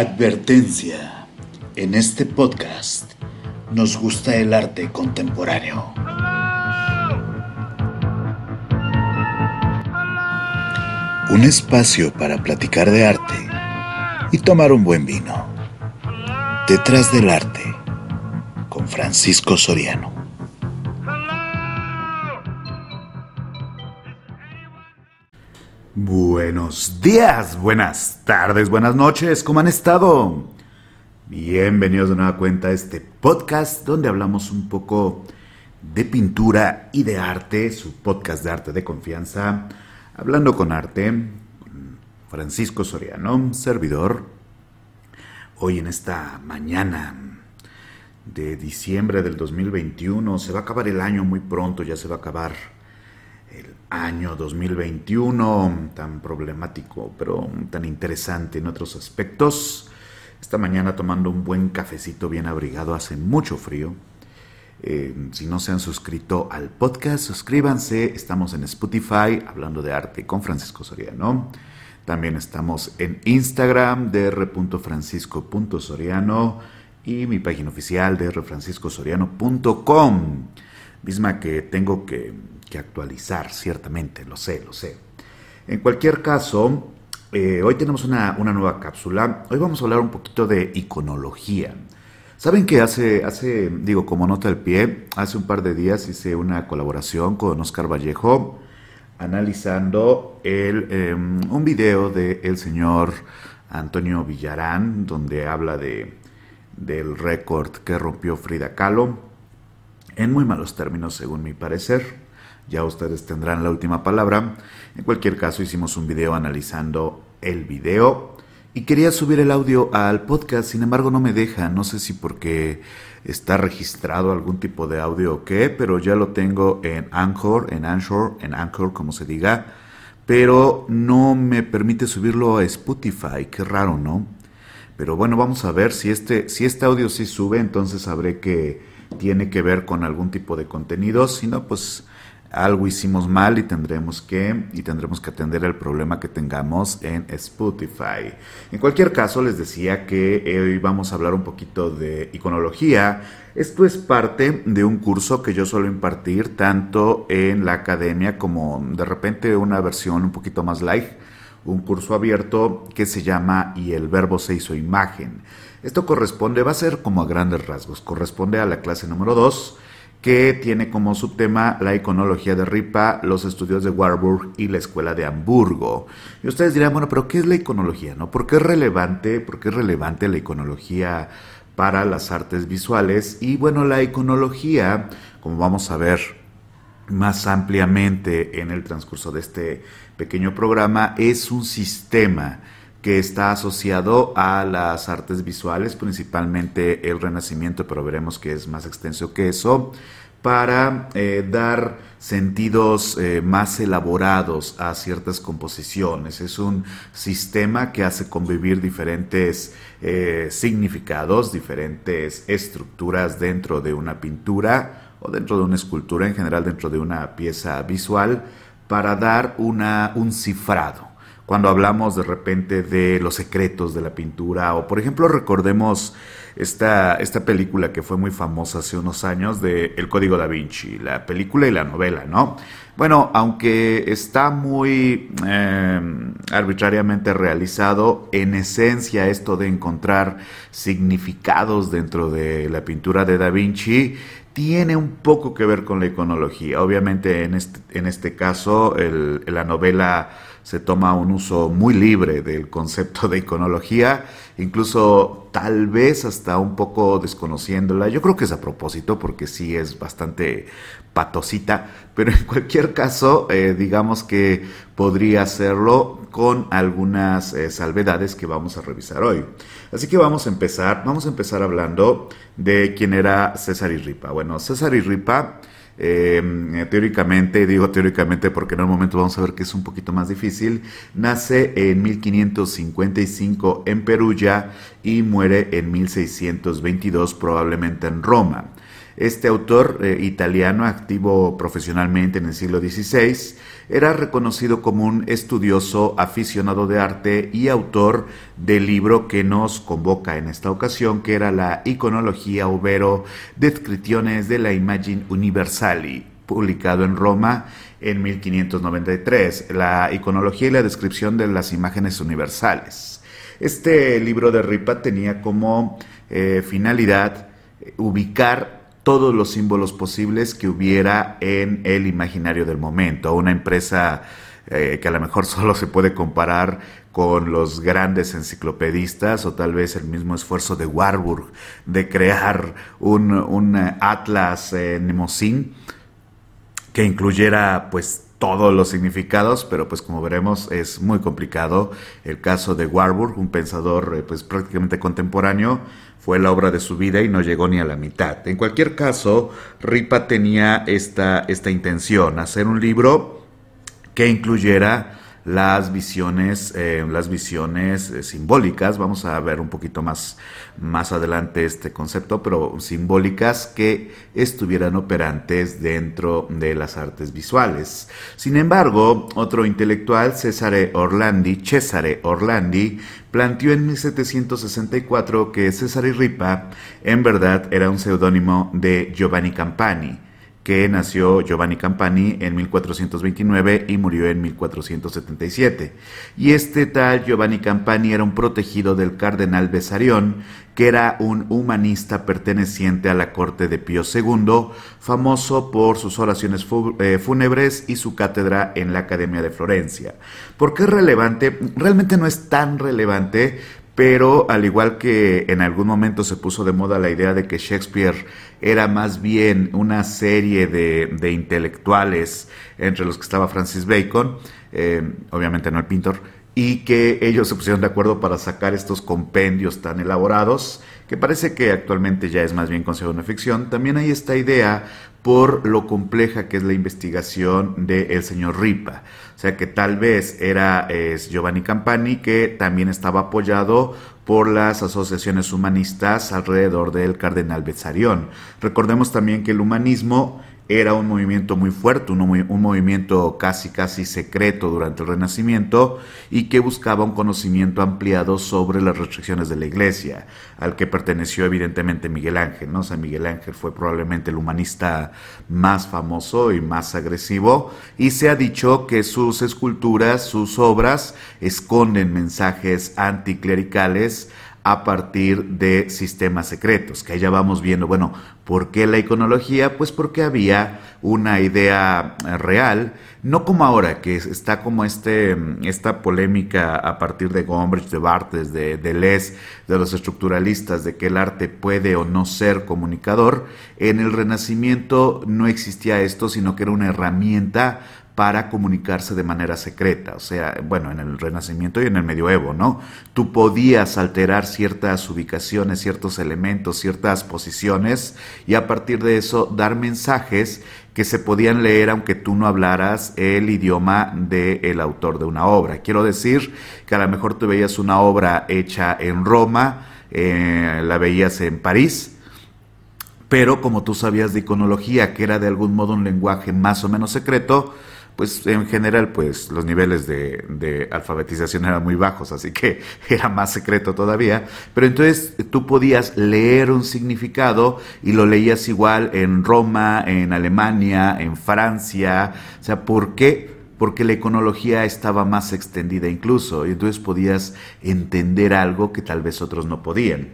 Advertencia. En este podcast nos gusta el arte contemporáneo. Un espacio para platicar de arte y tomar un buen vino. Detrás del arte con Francisco Soriano. Buenos días, buenas tardes, buenas noches, ¿cómo han estado? Bienvenidos de nueva cuenta a este podcast donde hablamos un poco de pintura y de arte, su podcast de arte de confianza, hablando con arte, Francisco Soriano, servidor. Hoy en esta mañana de diciembre del 2021, se va a acabar el año muy pronto, ya se va a acabar año 2021, tan problemático, pero tan interesante en otros aspectos. Esta mañana tomando un buen cafecito bien abrigado, hace mucho frío. Eh, si no se han suscrito al podcast, suscríbanse. Estamos en Spotify, hablando de arte con Francisco Soriano. También estamos en Instagram, dr.francisco.soriano y mi página oficial, drfranciscosoriano.com, misma que tengo que que actualizar, ciertamente, lo sé, lo sé. En cualquier caso, eh, hoy tenemos una, nueva cápsula. Hoy vamos a hablar un poquito de iconología. Saben que hace, hace, digo, como nota al pie, hace un par de días hice una colaboración con Oscar Vallejo analizando el, em, un video del el señor Antonio Villarán, donde habla de, del récord que rompió Frida Kahlo, en muy malos términos, según mi parecer. Ya ustedes tendrán la última palabra. En cualquier caso, hicimos un video analizando el video. Y quería subir el audio al podcast, sin embargo no me deja, no sé si porque está registrado algún tipo de audio o qué, pero ya lo tengo en Anchor, en Anchor, en Anchor como se diga, pero no me permite subirlo a Spotify, qué raro, ¿no? Pero bueno, vamos a ver si este, si este audio sí sube, entonces sabré que tiene que ver con algún tipo de contenido, si no, pues algo hicimos mal y tendremos que y tendremos que atender el problema que tengamos en Spotify. En cualquier caso, les decía que hoy vamos a hablar un poquito de iconología. Esto es parte de un curso que yo suelo impartir tanto en la academia como de repente una versión un poquito más light, un curso abierto que se llama Y el verbo se hizo imagen. Esto corresponde, va a ser como a grandes rasgos, corresponde a la clase número 2 que tiene como subtema la iconología de Ripa, los estudios de Warburg y la escuela de Hamburgo. Y ustedes dirán, bueno, pero ¿qué es la iconología? No? ¿Por qué es relevante? ¿Por qué es relevante la iconología para las artes visuales? Y bueno, la iconología, como vamos a ver más ampliamente en el transcurso de este pequeño programa, es un sistema que está asociado a las artes visuales, principalmente el Renacimiento, pero veremos que es más extenso que eso, para eh, dar sentidos eh, más elaborados a ciertas composiciones. Es un sistema que hace convivir diferentes eh, significados, diferentes estructuras dentro de una pintura o dentro de una escultura, en general dentro de una pieza visual, para dar una, un cifrado cuando hablamos de repente de los secretos de la pintura o por ejemplo recordemos esta, esta película que fue muy famosa hace unos años de El Código da Vinci, la película y la novela, ¿no? Bueno, aunque está muy eh, arbitrariamente realizado, en esencia esto de encontrar significados dentro de la pintura de Da Vinci tiene un poco que ver con la iconología. Obviamente en este, en este caso el, la novela se toma un uso muy libre del concepto de iconología, incluso tal vez hasta un poco desconociéndola. Yo creo que es a propósito porque sí es bastante patosita, pero en cualquier caso, eh, digamos que podría hacerlo con algunas eh, salvedades que vamos a revisar hoy. Así que vamos a empezar, vamos a empezar hablando de quién era César Irripa. Bueno, César Irripa eh, teóricamente, digo teóricamente porque en un momento vamos a ver que es un poquito más difícil, nace en 1555 en Perugia y muere en 1622 probablemente en Roma. Este autor eh, italiano, activo profesionalmente en el siglo XVI, era reconocido como un estudioso aficionado de arte y autor del libro que nos convoca en esta ocasión, que era la Iconología overo Descripciones de la Imagen Universali, publicado en Roma en 1593, la iconología y la descripción de las imágenes universales. Este libro de Ripa tenía como eh, finalidad ubicar todos los símbolos posibles que hubiera en el imaginario del momento. Una empresa eh, que a lo mejor solo se puede comparar con los grandes enciclopedistas o tal vez el mismo esfuerzo de Warburg de crear un, atlas eh, que incluyera pues todos los significados, pero pues como veremos es muy complicado. El caso de Warburg, un pensador eh, pues prácticamente contemporáneo, fue la obra de su vida y no llegó ni a la mitad. En cualquier caso, Ripa tenía esta, esta intención, hacer un libro que incluyera las visiones, eh, las visiones eh, simbólicas, vamos a ver un poquito más, más adelante este concepto, pero simbólicas que estuvieran operantes dentro de las artes visuales. Sin embargo, otro intelectual, Cesare Orlandi, Cesare Orlandi, planteó en 1764 que Cesare Ripa en verdad era un seudónimo de Giovanni Campani que nació Giovanni Campani en 1429 y murió en 1477. Y este tal Giovanni Campani era un protegido del cardenal Besarión, que era un humanista perteneciente a la corte de Pío II, famoso por sus oraciones eh, fúnebres y su cátedra en la Academia de Florencia. ¿Por qué es relevante? Realmente no es tan relevante, pero al igual que en algún momento se puso de moda la idea de que Shakespeare era más bien una serie de, intelectuales, entre los que estaba Francis Bacon, eh, obviamente no el pintor, y que ellos se pusieron de acuerdo para sacar estos compendios tan elaborados, que parece que actualmente ya es más bien considerado una ficción, también hay esta idea por lo compleja que es la investigación del señor Ripa. Sea que tal vez era Giovanni Campani que también estaba apoyado por las asociaciones humanistas alrededor del cardenal Bezzarión. Recordemos también que el humanismo era un movimiento muy fuerte, un, un, movimiento casi casi secreto durante el Renacimiento y que buscaba un conocimiento ampliado sobre las restricciones de la Iglesia, al que perteneció evidentemente Miguel Ángel. ¿no? O Miguel Ángel fue probablemente el humanista más famoso y más agresivo y se ha dicho que sus esculturas, sus obras, esconden mensajes anticlericales a partir de sistemas secretos, que ya vamos viendo, bueno, ¿por qué la iconología? Pues porque había una idea eh, real, no como ahora, que está como este, esta polémica a partir de Gombrich, de Barthes, de Deleuze, de los estructuralistas, de que el arte puede o no ser comunicador. En el Renacimiento no existía esto, sino que era una herramienta para comunicarse de manera secreta. O sea, bueno, en el Renacimiento y en el Medioevo, ¿no? Tú podías alterar ciertas ubicaciones, ciertos elementos, ciertas posiciones y a partir de eso dar mensajes que se podían leer aunque tú no hablaras el idioma del autor de una obra. Quiero decir que a lo mejor tú veías una obra hecha en Roma, eh, la veías en París, pero como tú sabías de iconología, que era de algún modo un lenguaje más o menos secreto, pues en general pues los niveles de, alfabetización eran muy bajos, así que era más secreto todavía, pero entonces tú podías leer un significado y lo leías igual en Roma, en Alemania, en Francia, o sea, ¿por qué? Porque la iconología estaba más extendida incluso, y entonces podías entender algo que tal vez otros no podían.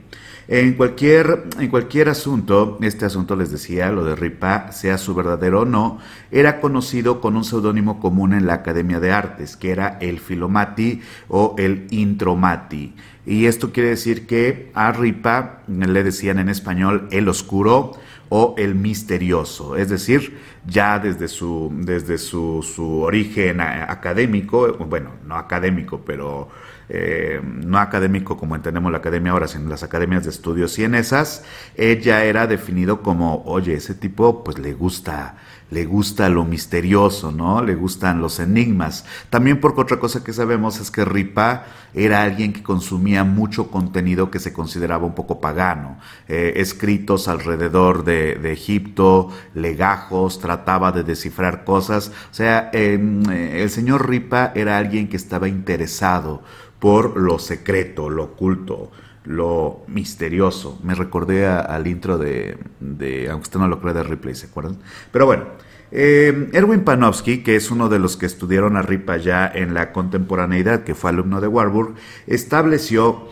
En cualquier, en cualquier asunto, este asunto les decía, lo de Ripa, sea su verdadero o no, era conocido con un seudónimo común en la Academia de Artes, que era el Filomati o el Intromati. Y esto quiere decir que a Ripa le decían en español el oscuro o el misterioso, es decir, ya desde su, desde su, su origen académico, bueno, no académico, pero eh, no académico como entendemos la academia ahora, sino las academias de estudios y en esas ella era definido como, oye, ese tipo pues le gusta le gusta lo misterioso, ¿no? Le gustan los enigmas. También porque otra cosa que sabemos es que Ripa era alguien que consumía mucho contenido que se consideraba un poco pagano. Eh, escritos alrededor de, Egipto, legajos, trataba de descifrar cosas. O sea, em, eh, el señor Ripa era alguien que estaba interesado por lo secreto, lo oculto lo misterioso. Me recordé al intro de, aunque usted no lo crea, de Ripley, ¿se acuerdan? Pero bueno, eh, Erwin Panofsky, que es uno de los que estudiaron a Ripa ya en la contemporaneidad, que fue alumno de Warburg, estableció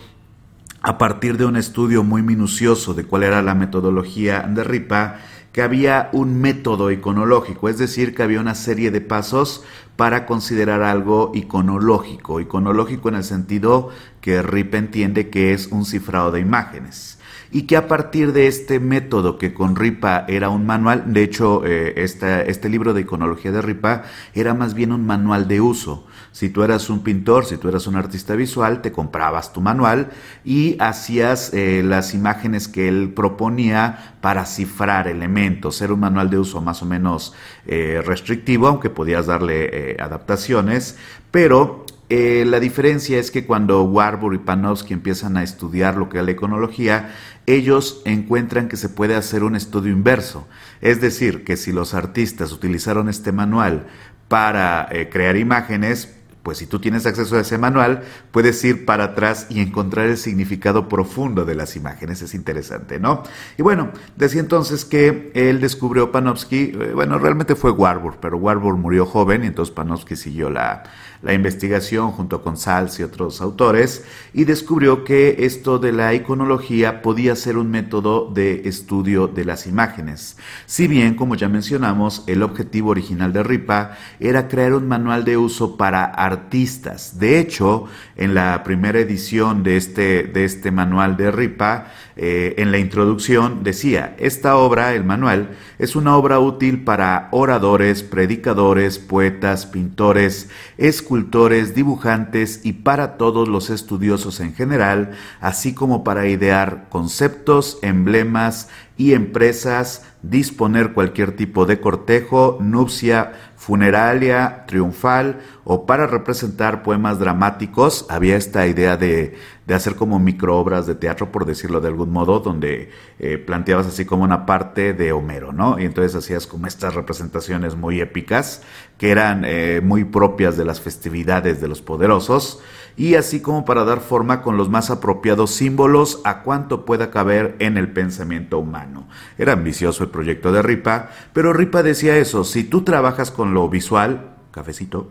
a partir de un estudio muy minucioso de cuál era la metodología de Ripa, que había un método iconológico, es decir, que había una serie de pasos para considerar algo iconológico, iconológico en el sentido que Ripa entiende que es un cifrado de imágenes y que a partir de este método que con Ripa era un manual, de hecho eh, este libro de iconología de Ripa era más bien un manual de uso. Si tú eras un pintor, si tú eras un artista visual, te comprabas tu manual y hacías eh, las imágenes que él proponía para cifrar elementos. Era un manual de uso más o menos eh, restrictivo, aunque podías darle adaptaciones, pero la diferencia es que cuando Warburg y Panofsky empiezan a estudiar lo que es la iconología, ellos encuentran que se puede hacer un estudio inverso. Es decir, que si los artistas utilizaron este manual para eh, crear imágenes, pues si tú tienes acceso a ese manual, puedes ir para atrás y encontrar el significado profundo de las imágenes. Es interesante, ¿no? Y bueno, decía entonces que él descubrió Panofsky, eh, bueno, realmente fue Warburg, pero Warburg murió joven y entonces Panofsky siguió la, la investigación junto con Sals y otros autores y descubrió que esto de la iconología podía ser un método de estudio de las imágenes. Si bien, como ya mencionamos, el objetivo original de RIPA era crear un manual de uso para artistas. De hecho, en la primera edición de este, de este manual de RIPA, eh, en la introducción decía, esta obra, el manual, es una obra útil para oradores, predicadores, poetas, pintores, escultores, dibujantes y para todos los estudiosos en general, así como para idear conceptos, emblemas y empresas, disponer cualquier tipo de cortejo, nupcia, funeralia, triunfal o para representar poemas dramáticos. Había esta idea de, de hacer como microobras de teatro, por decirlo de algún modo, donde eh, planteabas así como una parte de Homero, ¿no? Y entonces hacías como estas representaciones muy épicas, que eran eh, muy propias de las festividades de los poderosos, y así como para dar forma con los más apropiados símbolos a cuanto pueda caber en el pensamiento humano. Era ambicioso el proyecto de Ripa, pero Ripa decía eso, si tú trabajas con lo visual, cafecito,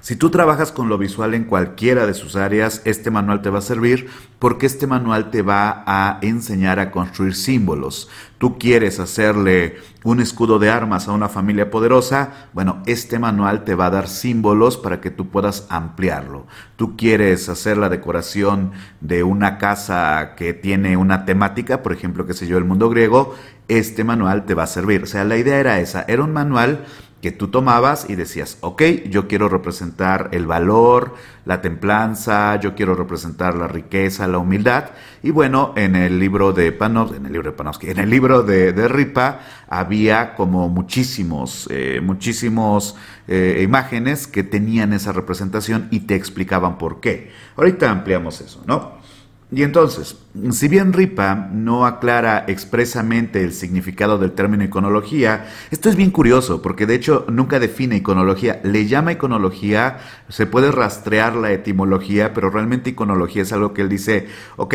si tú trabajas con lo visual en cualquiera de sus áreas, este manual te va a servir porque este manual te va a enseñar a construir símbolos. Tú quieres hacerle un escudo de armas a una familia poderosa, bueno, este manual te va a dar símbolos para que tú puedas ampliarlo. Tú quieres hacer la decoración de una casa que tiene una temática, por ejemplo, que sé yo, el mundo griego, este manual te va a servir. O sea, la idea era esa, era un manual que tú tomabas y decías, ok, yo quiero representar el valor, la templanza, yo quiero representar la riqueza, la humildad. Y bueno, en el libro de Panofsky, en el libro de Panofsky, en el libro de, Ripa había como muchísimos, eh, muchísimos eh, imágenes que tenían esa representación y te explicaban por qué. Ahorita ampliamos eso, ¿no? Y entonces, si bien Ripa no aclara expresamente el significado del término iconología, esto es bien curioso porque de hecho nunca define iconología, le llama iconología, se puede rastrear la etimología, pero realmente iconología es algo que él dice, ok,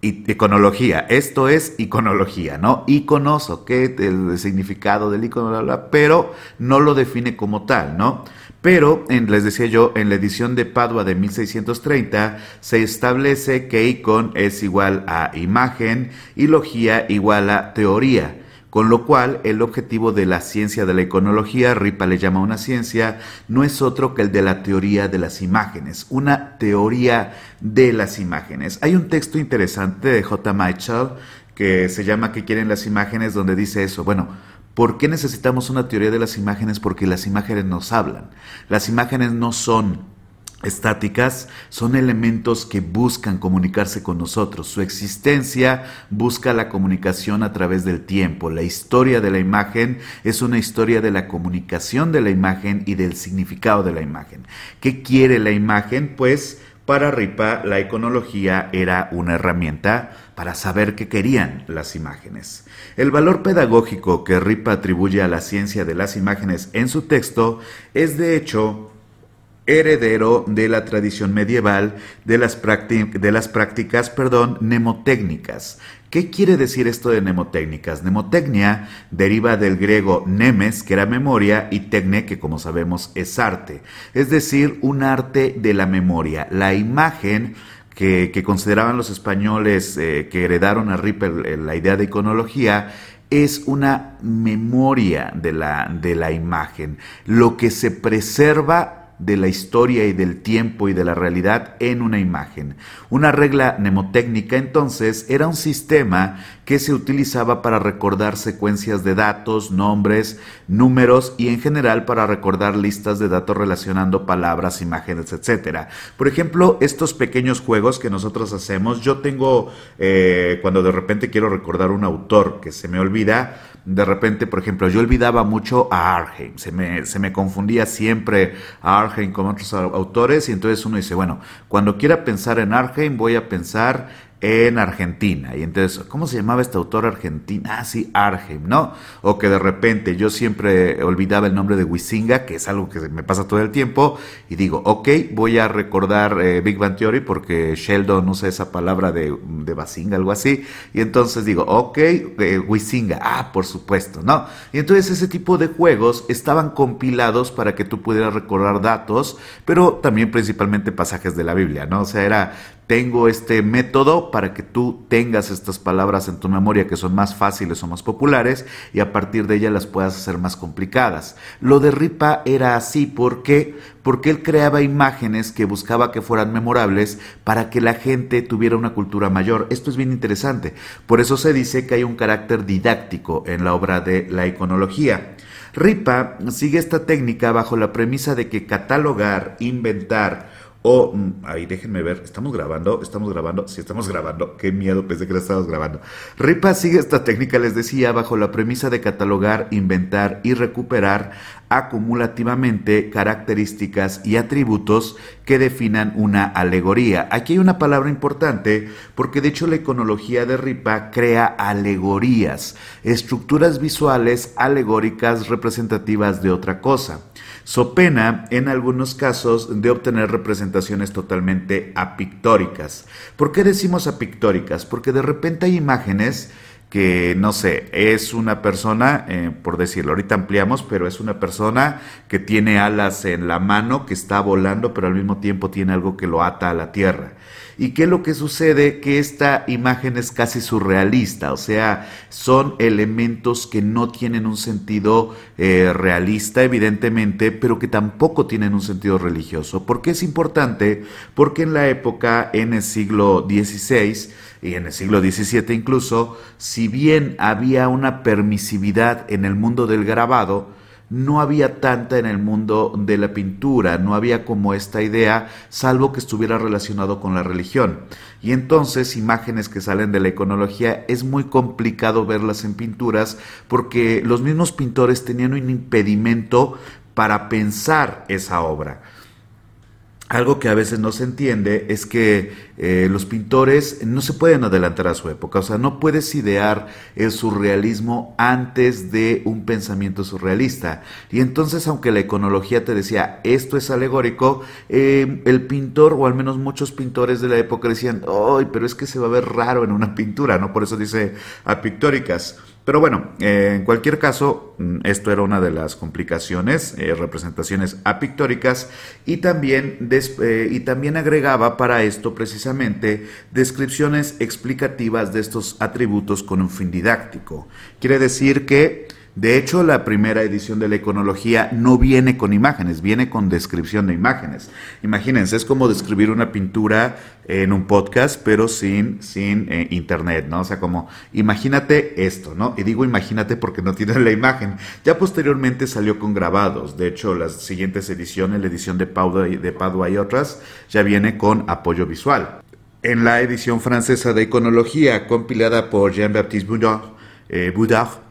iconología, esto es iconología, ¿no? Iconos, ok, el significado del icono, pero no lo define como tal, ¿no? Pero, les decía yo, en la edición de Padua de 1630 se establece que icon es igual a imagen y logía igual a teoría, con lo cual el objetivo de la ciencia de la iconología, Ripa le llama una ciencia, no es otro que el de la teoría de las imágenes, una teoría de las imágenes. Hay un texto interesante de J. Mitchell que se llama ¿Qué quieren las imágenes? donde dice eso. Bueno, ¿Por qué necesitamos una teoría de las imágenes? Porque las imágenes nos hablan. Las imágenes no son estáticas son elementos que buscan comunicarse con nosotros. Su existencia busca la comunicación a través del tiempo. La historia de la imagen es una historia de la comunicación de la imagen y del significado de la imagen. ¿Qué quiere la imagen? Pues para Ripa la iconología era una herramienta para saber qué querían las imágenes. El valor pedagógico que Ripa atribuye a la ciencia de las imágenes en su texto es de hecho heredero de la tradición medieval de las, prácticas mnemotécnicas. ¿Qué quiere decir esto de mnemotécnicas? Mnemotecnia deriva del griego nemes, que era memoria, y tecne, que como sabemos es arte, es decir, un arte de la memoria. La imagen que, consideraban los españoles eh, que heredaron a Rippel la idea de iconología es una memoria de la, de la imagen, lo que se preserva de la historia y del tiempo y de la realidad en una imagen. Una regla mnemotécnica entonces era un sistema que se utilizaba para recordar secuencias de datos, nombres, números y en general para recordar listas de datos relacionando palabras, imágenes, etc. Por ejemplo, estos pequeños juegos que nosotros hacemos, yo tengo, eh, cuando de repente quiero recordar un autor que se me olvida, de repente, por ejemplo, yo olvidaba mucho a Arheim, se me, se me confundía siempre a Arheim con otros autores y entonces uno dice, bueno, cuando quiera pensar en Arheim voy a pensar en Argentina. Y entonces, ¿cómo se llamaba este autor argentino? Ah, sí, ¿no? O que de repente yo siempre olvidaba el nombre de Wisinga, que es algo que me pasa todo el tiempo, y digo, ok, voy a recordar eh, Big Bang Theory porque Sheldon usa esa palabra de, de Basinga, algo así, y entonces digo, ok, eh, Wisinga, ah, por supuesto, ¿no? Y entonces ese tipo de juegos estaban compilados para que tú pudieras recordar datos, pero también principalmente pasajes de la Biblia, ¿no? O sea, era tengo este método para que tú tengas estas palabras en tu memoria que son más fáciles o más populares y a partir de ellas las puedas hacer más complicadas. Lo de Ripa era así porque porque él creaba imágenes que buscaba que fueran memorables para que la gente tuviera una cultura mayor. Esto es bien interesante. Por eso se dice que hay un carácter didáctico en la obra de la iconología. Ripa sigue esta técnica bajo la premisa de que catalogar, inventar, o, mm, ahí déjenme ver, estamos grabando, estamos grabando, sí estamos grabando, qué miedo, pensé que lo estábamos grabando. Ripa sigue esta técnica, les decía, bajo la premisa de catalogar, inventar y recuperar acumulativamente características y atributos que definan una alegoría. Aquí hay una palabra importante porque de hecho la iconología de Ripa crea alegorías, estructuras visuales alegóricas representativas de otra cosa so pena en algunos casos de obtener representaciones totalmente apictóricas. ¿Por qué decimos apictóricas? Porque de repente hay imágenes que, no sé, es una persona, eh, por decirlo, ahorita ampliamos, pero es una persona que tiene alas en la mano, que está volando, pero al mismo tiempo tiene algo que lo ata a la tierra. ¿Y qué es lo que sucede? Que esta imagen es casi surrealista, o sea, son elementos que no tienen un sentido eh, realista, evidentemente, pero que tampoco tienen un sentido religioso. ¿Por qué es importante? Porque en la época, en el siglo XVI, y en el siglo XVII incluso, si bien había una permisividad en el mundo del grabado, no había tanta en el mundo de la pintura, no había como esta idea, salvo que estuviera relacionado con la religión. Y entonces imágenes que salen de la iconología es muy complicado verlas en pinturas porque los mismos pintores tenían un impedimento para pensar esa obra. Algo que a veces no se entiende es que eh, los pintores no se pueden adelantar a su época, o sea, no puedes idear el surrealismo antes de un pensamiento surrealista. Y entonces, aunque la iconología te decía esto es alegórico, eh, el pintor, o al menos muchos pintores de la época decían, ¡ay, pero es que se va a ver raro en una pintura! ¿no? Por eso dice a pictóricas. Pero bueno, eh, en cualquier caso, mm, esto era una de las complicaciones, eh, representaciones apictóricas, y también, eh, y también agregaba para esto precisamente descripciones explicativas de estos atributos con un fin didáctico. Quiere decir que De hecho, la primera edición de la iconología no viene con imágenes, viene con descripción de imágenes. Imagínense, es como describir una pintura en un podcast, pero sin, sin eh, internet, ¿no? O sea, como imagínate esto, ¿no? Y digo imagínate porque no tiene la imagen. Ya posteriormente salió con grabados. De hecho, las siguientes ediciones, la edición de Padua, de Padua y otras, ya viene con apoyo visual. En la edición francesa de iconología, compilada por Jean-Baptiste Boudard, eh, Boudard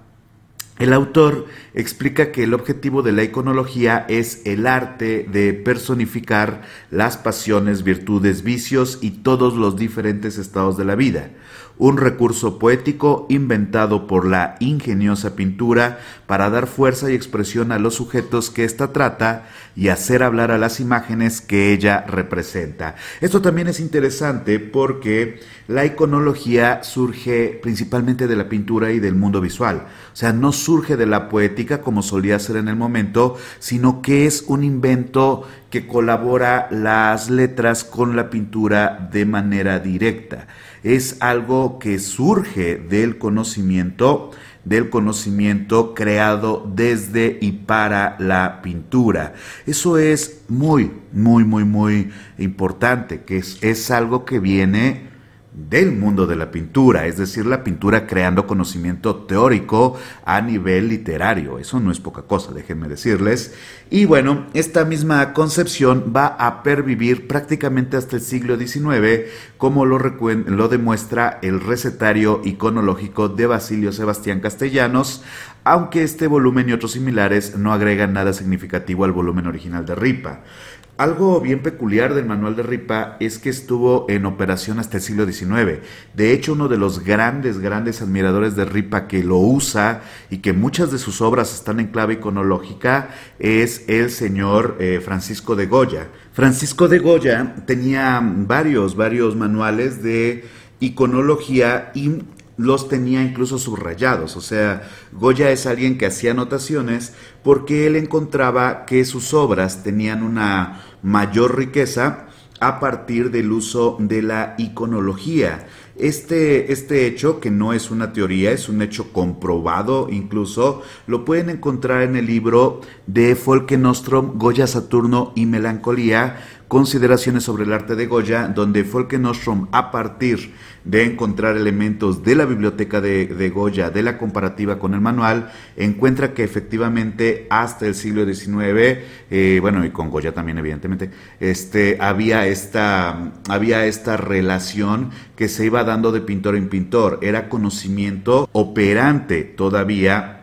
el autor explica que el objetivo de la iconología es el arte de personificar las pasiones, virtudes, vicios y todos los diferentes estados de la vida un recurso poético inventado por la ingeniosa pintura para dar fuerza y expresión a los sujetos que ésta trata y hacer hablar a las imágenes que ella representa. Esto también es interesante porque la iconología surge principalmente de la pintura y del mundo visual. O sea, no surge de la poética como solía ser en el momento, sino que es un invento que colabora las letras con la pintura de manera directa es algo que surge del conocimiento, del conocimiento creado desde y para la pintura. Eso es muy, muy, muy, muy importante, que es, es algo que viene del mundo de la pintura, es decir, la pintura creando conocimiento teórico a nivel literario. Eso no es poca cosa, déjenme decirles. Y bueno, esta misma concepción va a pervivir prácticamente hasta el siglo XIX, como lo, lo demuestra el recetario iconológico de Basilio Sebastián Castellanos, aunque este volumen y otros similares no agregan nada significativo al volumen original de Ripa. Algo bien peculiar del manual de Ripa es que estuvo en operación hasta el siglo XIX. De hecho, uno de los grandes, grandes admiradores de Ripa que lo usa y que muchas de sus obras están en clave iconológica es el señor eh, Francisco de Goya. Francisco de Goya tenía varios, varios manuales de iconología y los tenía incluso subrayados. O sea, Goya es alguien que hacía anotaciones porque él encontraba que sus obras tenían una mayor riqueza a partir del uso de la iconología. Este, este hecho, que no es una teoría, es un hecho comprobado incluso, lo pueden encontrar en el libro de Folke Nostrom, Goya Saturno y Melancolía, Consideraciones sobre el arte de Goya, donde Folke Nostrom, a partir de encontrar elementos de la biblioteca de, Goya, de la comparativa con el manual, encuentra que efectivamente hasta el siglo XIX, eh, bueno, y con Goya también evidentemente, este, había, esta, había esta relación que se iba dando de pintor en pintor, era conocimiento operante todavía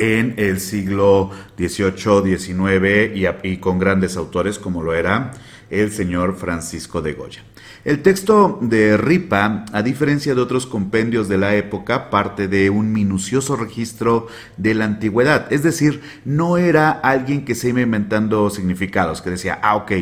en el siglo XVIII, XIX y, con grandes autores como lo era el señor Francisco de Goya. El texto de Ripa, a diferencia de otros compendios de la época, parte de un minucioso registro de la antigüedad. Es decir, no era alguien que se iba inventando significados, que decía, ah, ok,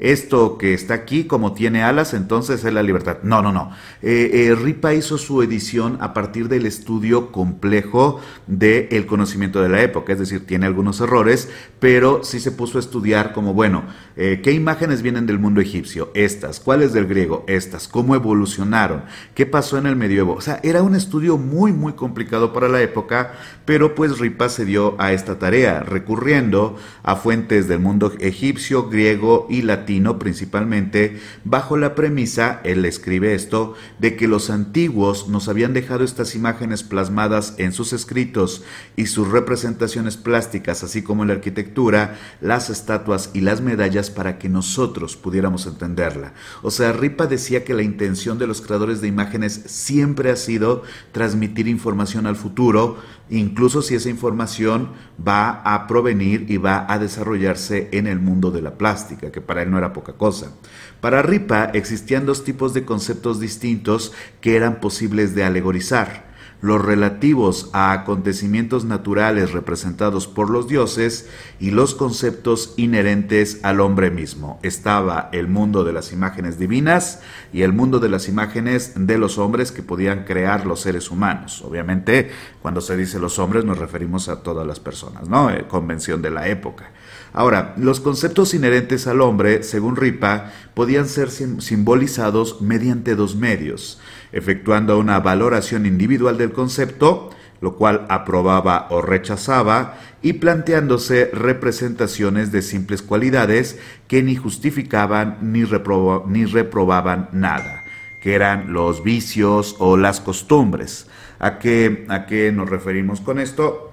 esto que está aquí, como tiene alas, entonces es la libertad. No, no, no. Eh, eh, Ripa hizo su edición a partir del estudio complejo del conocimiento de la época. Es decir, tiene algunos errores, pero sí se puso a estudiar como, bueno, eh, ¿qué imágenes vienen del mundo egipcio? Estas. ¿Cuáles del griego? estas, cómo evolucionaron, qué pasó en el medioevo. O sea, era un estudio muy, muy complicado para la época, pero pues Ripa se dio a esta tarea, recurriendo a fuentes del mundo egipcio, griego y latino principalmente, bajo la premisa, él escribe esto, de que los antiguos nos habían dejado estas imágenes plasmadas en sus escritos y sus representaciones plásticas, así como la arquitectura, las estatuas y las medallas para que nosotros pudiéramos entenderla. O sea, Ripa decía que la intención de los creadores de imágenes siempre ha sido transmitir información al futuro, incluso si esa información va a provenir y va a desarrollarse en el mundo de la plástica, que para él no era poca cosa. Para Ripa existían dos tipos de conceptos distintos que eran posibles de alegorizar los relativos a acontecimientos naturales representados por los dioses y los conceptos inherentes al hombre mismo. Estaba el mundo de las imágenes divinas y el mundo de las imágenes de los hombres que podían crear los seres humanos. Obviamente, cuando se dice los hombres nos referimos a todas las personas, ¿no? Eh, convención de la época. Ahora, los conceptos inherentes al hombre, según Ripa, podían ser simbolizados mediante dos medios efectuando una valoración individual del concepto, lo cual aprobaba o rechazaba, y planteándose representaciones de simples cualidades que ni justificaban ni, reprobaban nada, que eran los vicios o las costumbres. ¿A qué, ¿A qué nos referimos con esto?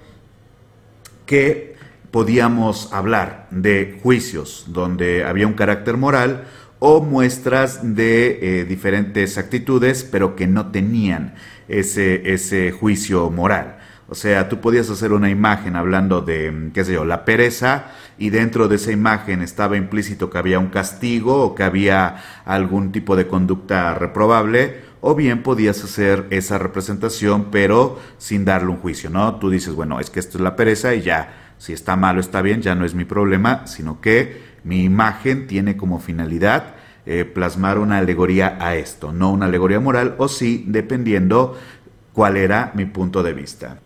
Que podíamos hablar de juicios donde había un carácter moral o muestras de eh, diferentes actitudes, pero que no tenían ese, ese juicio moral. O sea, tú podías hacer una imagen hablando de, qué sé yo, la pereza y dentro de esa imagen estaba implícito que había un castigo o que había algún tipo de conducta reprobable, o bien podías hacer esa representación pero sin darle un juicio, ¿no? Tú dices, bueno, es que esto es la pereza y ya, si está malo está bien, ya no es mi problema, sino que mi imagen tiene como finalidad eh, plasmar una alegoría a esto, no una alegoría moral, o sí, dependiendo cuál era mi punto de vista.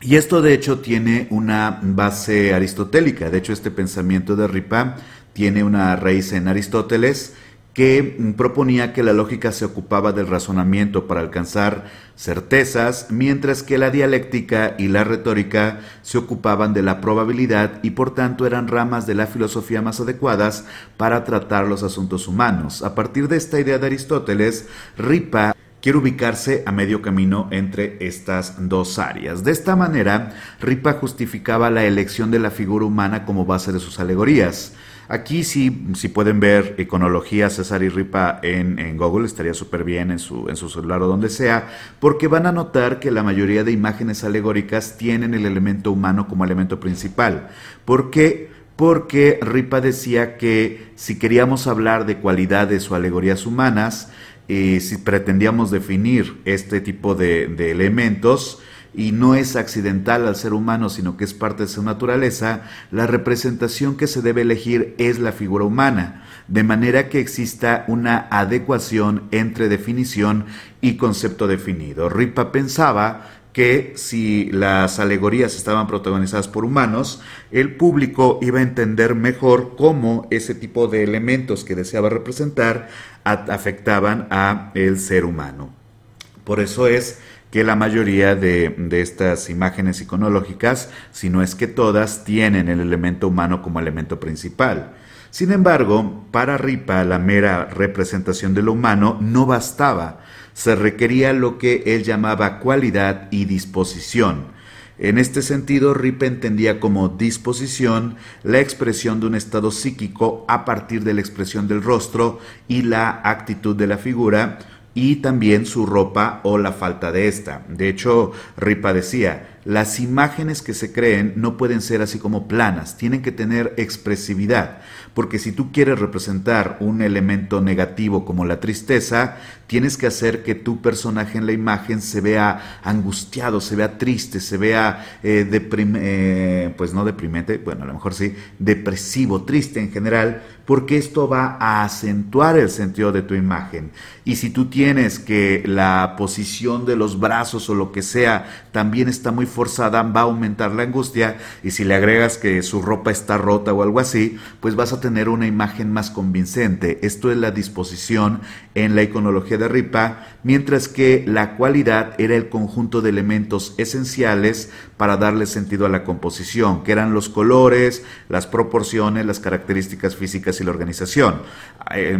Y esto de hecho tiene una base aristotélica, de hecho este pensamiento de Ripa tiene una raíz en Aristóteles que proponía que la lógica se ocupaba del razonamiento para alcanzar certezas, mientras que la dialéctica y la retórica se ocupaban de la probabilidad y por tanto eran ramas de la filosofía más adecuadas para tratar los asuntos humanos. A partir de esta idea de Aristóteles, Ripa quiere ubicarse a medio camino entre estas dos áreas. De esta manera, Ripa justificaba la elección de la figura humana como base de sus alegorías. Aquí sí, si pueden ver iconología César y Ripa en, Google, estaría súper bien en su, en su celular o donde sea, porque van a notar que la mayoría de imágenes alegóricas tienen el elemento humano como elemento principal. ¿Por qué? Porque Ripa decía que si queríamos hablar de cualidades o alegorías humanas, y si pretendíamos definir este tipo de, elementos, y no es accidental al ser humano, sino que es parte de su naturaleza, la representación que se debe elegir es la figura humana, de manera que exista una adecuación entre definición y concepto definido. Ripa pensaba que si las alegorías estaban protagonizadas por humanos, el público iba a entender mejor cómo ese tipo de elementos que deseaba representar afectaban a el ser humano. Por eso es que la mayoría de, estas imágenes iconológicas, si no es que todas, tienen el elemento humano como elemento principal. Sin embargo, para Ripa la mera representación de lo humano no bastaba, se requería lo que él llamaba cualidad y disposición. En este sentido, Ripa entendía como disposición la expresión de un estado psíquico a partir de la expresión del rostro y la actitud de la figura, y también su ropa o la falta de esta. De hecho, Ripa decía, las imágenes que se creen no pueden ser así como planas, tienen que tener expresividad, porque si tú quieres representar un elemento negativo como la tristeza, tienes que hacer que tu personaje en la imagen se vea angustiado, se vea triste, se vea eh, eh, pues no deprimente, bueno, a lo mejor sí, depresivo, triste en general, porque esto va a acentuar el sentido de tu imagen. Y si tú tienes que la posición de los brazos o lo que sea también está muy forzada, va a aumentar la angustia y si le agregas que su ropa está rota o algo así, pues vas a tener una imagen más convincente. Esto es la disposición en la iconología de Ripa, mientras que la cualidad era el conjunto de elementos esenciales para darle sentido a la composición, que eran los colores, las proporciones, las características físicas y la organización. Eh,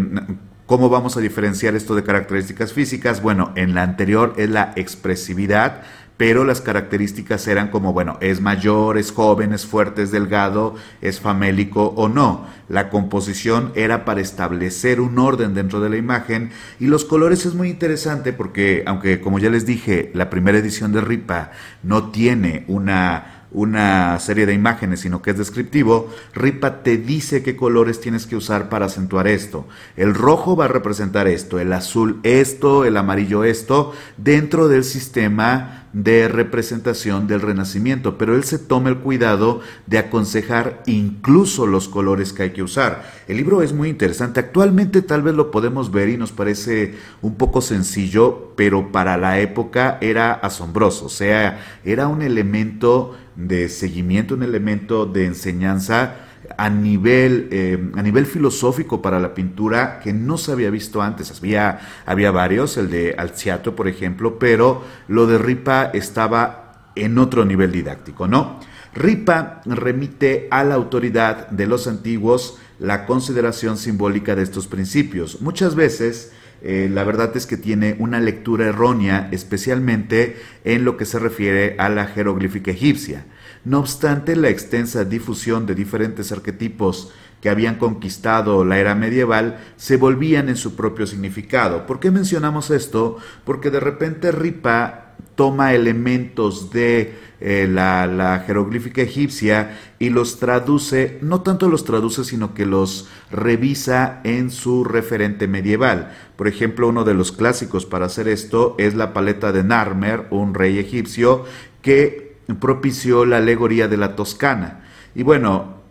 ¿Cómo vamos a diferenciar esto de características físicas? Bueno, en la anterior es la expresividad, pero las características eran como, bueno, es mayor, es joven, es fuerte, es delgado, es famélico o no. La composición era para establecer un orden dentro de la imagen y los colores es muy interesante porque, aunque como ya les dije, la primera edición de Ripa no tiene una una serie de imágenes, sino que es descriptivo, Ripa te dice qué colores tienes que usar para acentuar esto. El rojo va a representar esto, el azul esto, el amarillo esto, dentro del sistema de representación del renacimiento, pero él se toma el cuidado de aconsejar incluso los colores que hay que usar. El libro es muy interesante, actualmente tal vez lo podemos ver y nos parece un poco sencillo, pero para la época era asombroso, o sea, era un elemento de seguimiento, un elemento de enseñanza a nivel, eh, a nivel filosófico para la pintura que no se había visto antes. Había, había varios, el de Alciato, por ejemplo, pero lo de Ripa estaba en otro nivel didáctico, ¿no? Ripa remite a la autoridad de los antiguos la consideración simbólica de estos principios. Muchas veces eh, la verdad es que tiene una lectura errónea, especialmente en lo que se refiere a la jeroglífica egipcia. No obstante, la extensa difusión de diferentes arquetipos que habían conquistado la era medieval se volvían en su propio significado. ¿Por qué mencionamos esto? Porque de repente Ripa toma elementos de eh, la, jeroglífica egipcia y los traduce, no tanto los traduce, sino que los revisa en su referente medieval. Por ejemplo, uno de los clásicos para hacer esto es la paleta de Narmer, un rey egipcio, que propició la alegoría de la Toscana. Y bueno,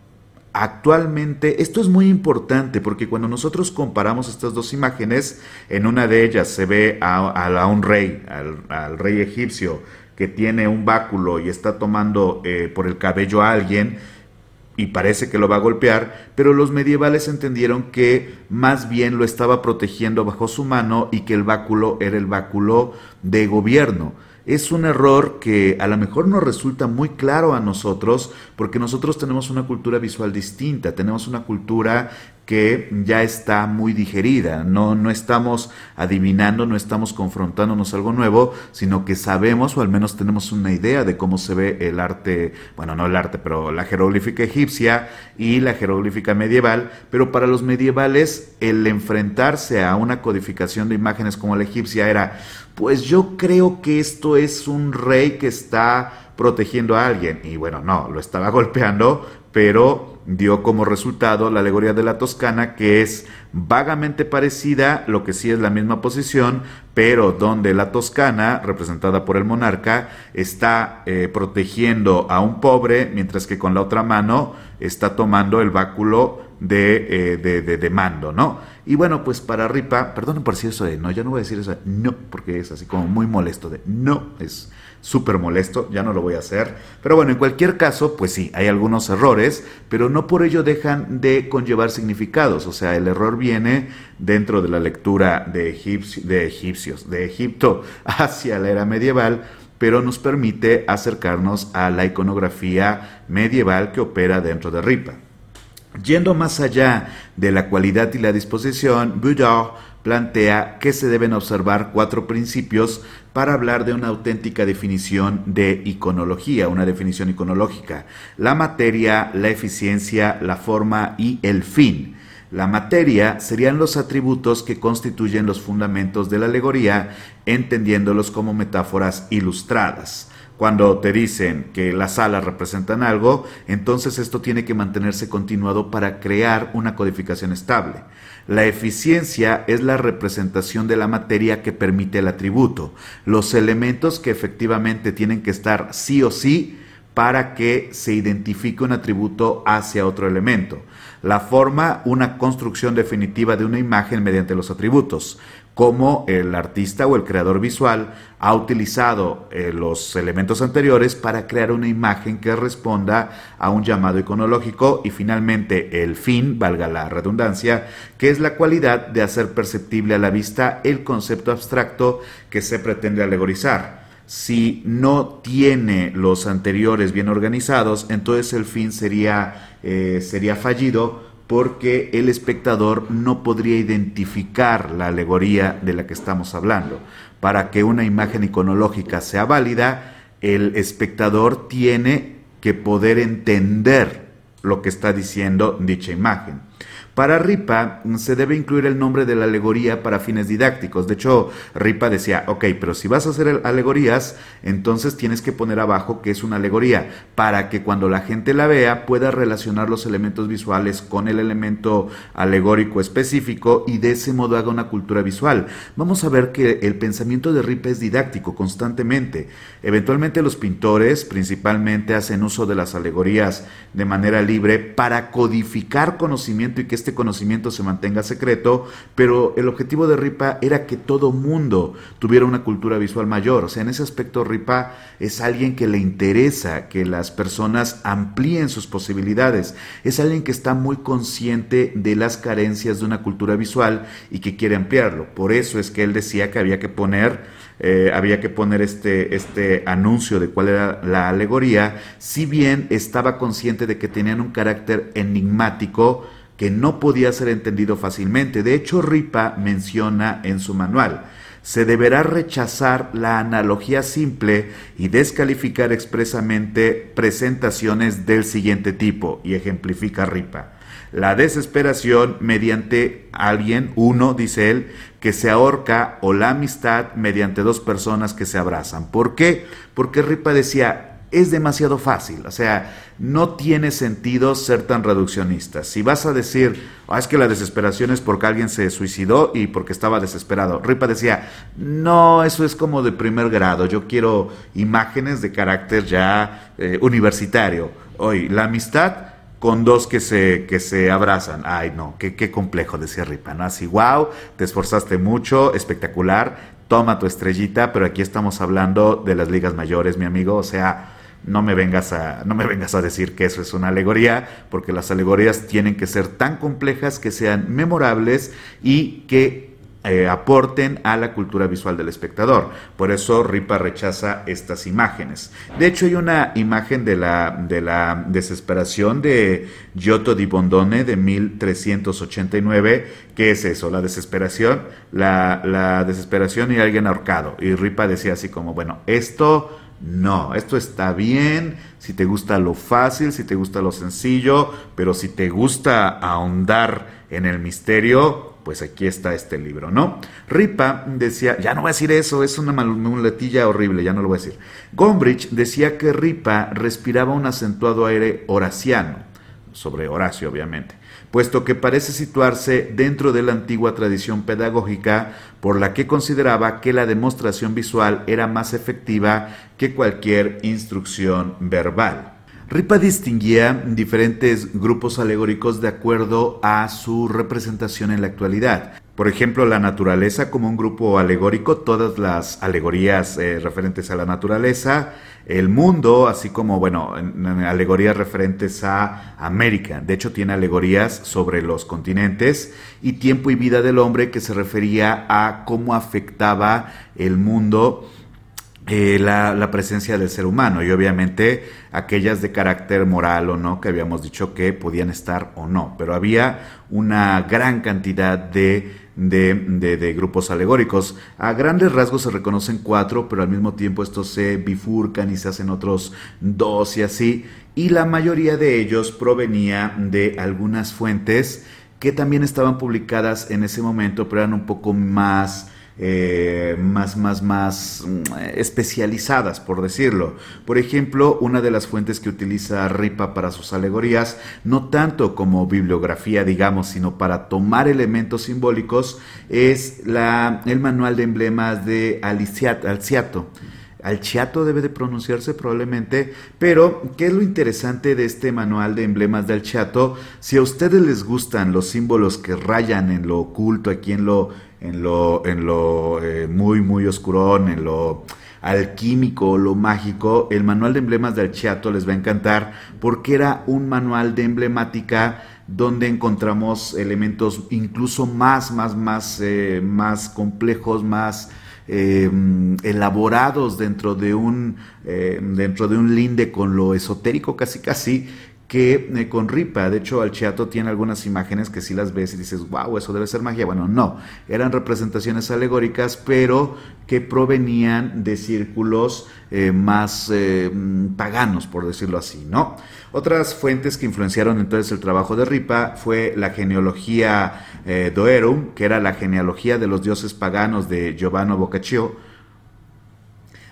Actualmente, esto es muy importante porque cuando nosotros comparamos estas dos imágenes, en una de ellas se ve a, un rey, al, rey egipcio, que tiene un báculo y está tomando eh, por el cabello a alguien y parece que lo va a golpear, pero los medievales entendieron que más bien lo estaba protegiendo bajo su mano y que el báculo era el báculo de gobierno es un error que a lo mejor nos resulta muy claro a nosotros porque nosotros tenemos una cultura visual distinta, tenemos una cultura que ya está muy digerida, no, no estamos adivinando, no estamos confrontándonos algo nuevo, sino que sabemos o al menos tenemos una idea de cómo se ve el arte, bueno, no el arte, pero la jeroglífica egipcia y la jeroglífica medieval, pero para los medievales el enfrentarse a una codificación de imágenes como la egipcia era, pues yo creo que esto es un rey que está protegiendo a alguien. Y bueno, no, lo estaba golpeando, pero dio como resultado la alegoría de la Toscana, que es vagamente parecida, lo que sí es la misma posición, pero donde la Toscana, representada por el monarca, está eh, protegiendo a un pobre, mientras que con la otra mano está tomando el báculo de, eh, de, mando, ¿no? Y bueno, pues para Ripa, perdonen por decir eso de no, ya no voy a decir eso de no, porque es así como muy molesto de no, es súper molesto, ya no lo voy a hacer. Pero bueno, en cualquier caso, pues sí, hay algunos errores, pero no por ello dejan de conllevar significados. O sea, el error viene dentro de la lectura de, de egipcios, de Egipto hacia la era medieval, pero nos permite acercarnos a la iconografía medieval que opera dentro de Ripa. Yendo más allá de la cualidad y la disposición, Boudard plantea que se deben observar cuatro principios para hablar de una auténtica definición de iconología, una definición iconológica. La materia, la eficiencia, la forma y el fin. La materia serían los atributos que constituyen los fundamentos de la alegoría, entendiéndolos como metáforas ilustradas. Cuando te dicen que las alas representan algo, entonces esto tiene que mantenerse continuado para crear una codificación estable. La eficiencia es la representación de la materia que permite el atributo, los elementos que efectivamente tienen que estar sí o sí para que se identifique un atributo hacia otro elemento. La forma, una construcción definitiva de una imagen mediante los atributos cómo el artista o el creador visual ha utilizado eh, los elementos anteriores para crear una imagen que responda a un llamado iconológico y finalmente el fin, valga la redundancia, que es la cualidad de hacer perceptible a la vista el concepto abstracto que se pretende alegorizar. Si no tiene los anteriores bien organizados, entonces el fin sería, eh, sería fallido porque el espectador no podría identificar la alegoría de la que estamos hablando. Para que una imagen iconológica sea válida, el espectador tiene que poder entender lo que está diciendo dicha imagen. Para Ripa se debe incluir el nombre de la alegoría para fines didácticos. De hecho, Ripa decía, ok, pero si vas a hacer alegorías, entonces tienes que poner abajo que es una alegoría, para que cuando la gente la vea pueda relacionar los elementos visuales con el elemento alegórico específico y de ese modo haga una cultura visual. Vamos a ver que el pensamiento de Ripa es didáctico constantemente. Eventualmente los pintores principalmente hacen uso de las alegorías de manera libre para codificar conocimiento y que este conocimiento se mantenga secreto, pero el objetivo de Ripa era que todo mundo tuviera una cultura visual mayor. O sea, en ese aspecto Ripa es alguien que le interesa que las personas amplíen sus posibilidades. Es alguien que está muy consciente de las carencias de una cultura visual y que quiere ampliarlo. Por eso es que él decía que había que poner eh, había que poner este, este anuncio de cuál era la alegoría, si bien estaba consciente de que tenían un carácter enigmático que no podía ser entendido fácilmente. De hecho, Ripa menciona en su manual, se deberá rechazar la analogía simple y descalificar expresamente presentaciones del siguiente tipo, y ejemplifica Ripa. La desesperación mediante alguien, uno, dice él, que se ahorca, o la amistad mediante dos personas que se abrazan. ¿Por qué? Porque Ripa decía, es demasiado fácil. O sea, no tiene sentido ser tan reduccionista. Si vas a decir, ah, es que la desesperación es porque alguien se suicidó y porque estaba desesperado. Ripa decía, no, eso es como de primer grado. Yo quiero imágenes de carácter ya eh, universitario. Hoy, la amistad con dos que se, que se abrazan. Ay, no, qué, qué complejo, decía Ripa, ¿no? Así, wow, te esforzaste mucho, espectacular, toma tu estrellita, pero aquí estamos hablando de las ligas mayores, mi amigo, o sea, no me vengas a no me vengas a decir que eso es una alegoría, porque las alegorías tienen que ser tan complejas que sean memorables y que eh, aporten a la cultura visual del espectador. Por eso Ripa rechaza estas imágenes. De hecho, hay una imagen de la, de la desesperación de Giotto di Bondone de 1389. ¿Qué es eso? La desesperación, la, la desesperación y alguien ahorcado. Y Ripa decía así como, bueno, esto no, esto está bien si te gusta lo fácil, si te gusta lo sencillo, pero si te gusta ahondar en el misterio, pues aquí está este libro, ¿no? Ripa decía, ya no voy a decir eso, es una muletilla horrible, ya no lo voy a decir. Gombrich decía que Ripa respiraba un acentuado aire horaciano, sobre Horacio obviamente puesto que parece situarse dentro de la antigua tradición pedagógica por la que consideraba que la demostración visual era más efectiva que cualquier instrucción verbal. Ripa distinguía diferentes grupos alegóricos de acuerdo a su representación en la actualidad. Por ejemplo, la naturaleza como un grupo alegórico, todas las alegorías eh, referentes a la naturaleza, el mundo, así como, bueno, alegorías referentes a América. De hecho, tiene alegorías sobre los continentes y tiempo y vida del hombre que se refería a cómo afectaba el mundo eh, la, la, presencia del ser humano y obviamente aquellas de carácter moral o no que habíamos dicho que podían estar o no, pero había una gran cantidad de de, grupos alegóricos. A grandes rasgos se reconocen cuatro, pero al mismo tiempo estos se bifurcan y se hacen otros dos y así. Y la mayoría de ellos provenía de algunas fuentes que también estaban publicadas en ese momento, pero eran un poco más eh, más, más, más mm, especializadas, por decirlo. Por ejemplo, una de las fuentes que utiliza Ripa para sus alegorías, no tanto como bibliografía, digamos, sino para tomar elementos simbólicos, es la, el manual de emblemas de Alciato. Alciato debe de pronunciarse probablemente, pero ¿qué es lo interesante de este manual de emblemas de Alciato? Si a ustedes les gustan los símbolos que rayan en lo oculto, aquí en lo en lo, en lo eh, muy, muy oscurón, en lo alquímico, lo mágico, el manual de emblemas de Alchiato les va a encantar porque era un manual de emblemática donde encontramos elementos incluso más, más, más, eh, más complejos, más eh, elaborados dentro de un dentro de un linde con lo esotérico casi casi que eh, con Ripa, de hecho Alciato tiene algunas imágenes que si las ves y dices, wow, eso debe ser magia. Bueno, no, eran representaciones alegóricas, pero que provenían de círculos eh, más eh, mm, paganos, por decirlo así, ¿no? Otras fuentes que influenciaron entonces el trabajo de Ripa fue la genealogía Doerum, que era la genealogía de los dioses paganos de Giovanni Boccaccio,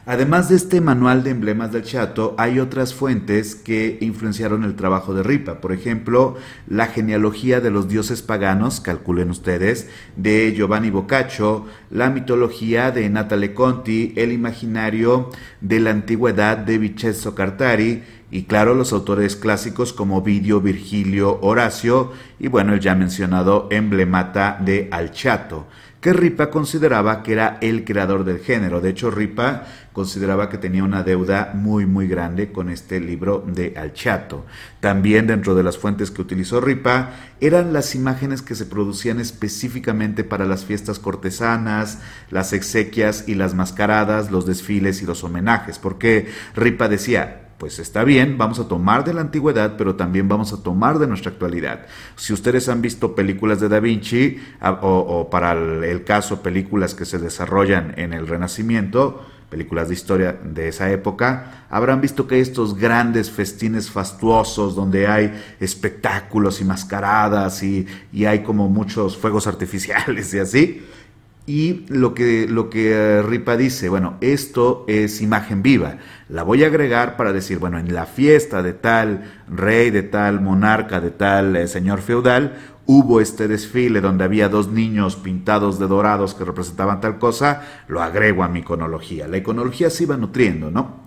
Además de este manual de emblemas del Chato, hay otras fuentes que influenciaron el trabajo de Ripa. Por ejemplo, la genealogía de los dioses paganos, calculen ustedes, de Giovanni Boccaccio, la mitología de Natale Conti, el imaginario de la antigüedad de Vincenzo Cartari, y claro, los autores clásicos como Vidio, Virgilio, Horacio y bueno, el ya mencionado emblemata de Alchato. Que Ripa consideraba que era el creador del género. De hecho, Ripa consideraba que tenía una deuda muy muy grande con este libro de Alchato. También dentro de las fuentes que utilizó Ripa eran las imágenes que se producían específicamente para las fiestas cortesanas, las exequias y las mascaradas, los desfiles y los homenajes, porque Ripa decía, pues está bien, vamos a tomar de la antigüedad, pero también vamos a tomar de nuestra actualidad. Si ustedes han visto películas de Da Vinci, o, para el, caso películas que se desarrollan en el Renacimiento, películas de historia de esa época, habrán visto que hay estos grandes festines fastuosos donde hay espectáculos y mascaradas y, y hay como muchos fuegos artificiales y así. Y lo que, lo que eh, Ripa dice, bueno, esto es imagen viva. La voy a agregar para decir, bueno, en la fiesta de tal rey, de tal monarca, de tal eh, señor feudal, hubo este desfile donde había dos niños pintados de dorados que representaban tal cosa, lo agrego a mi iconología. La iconología se iba nutriendo, ¿no?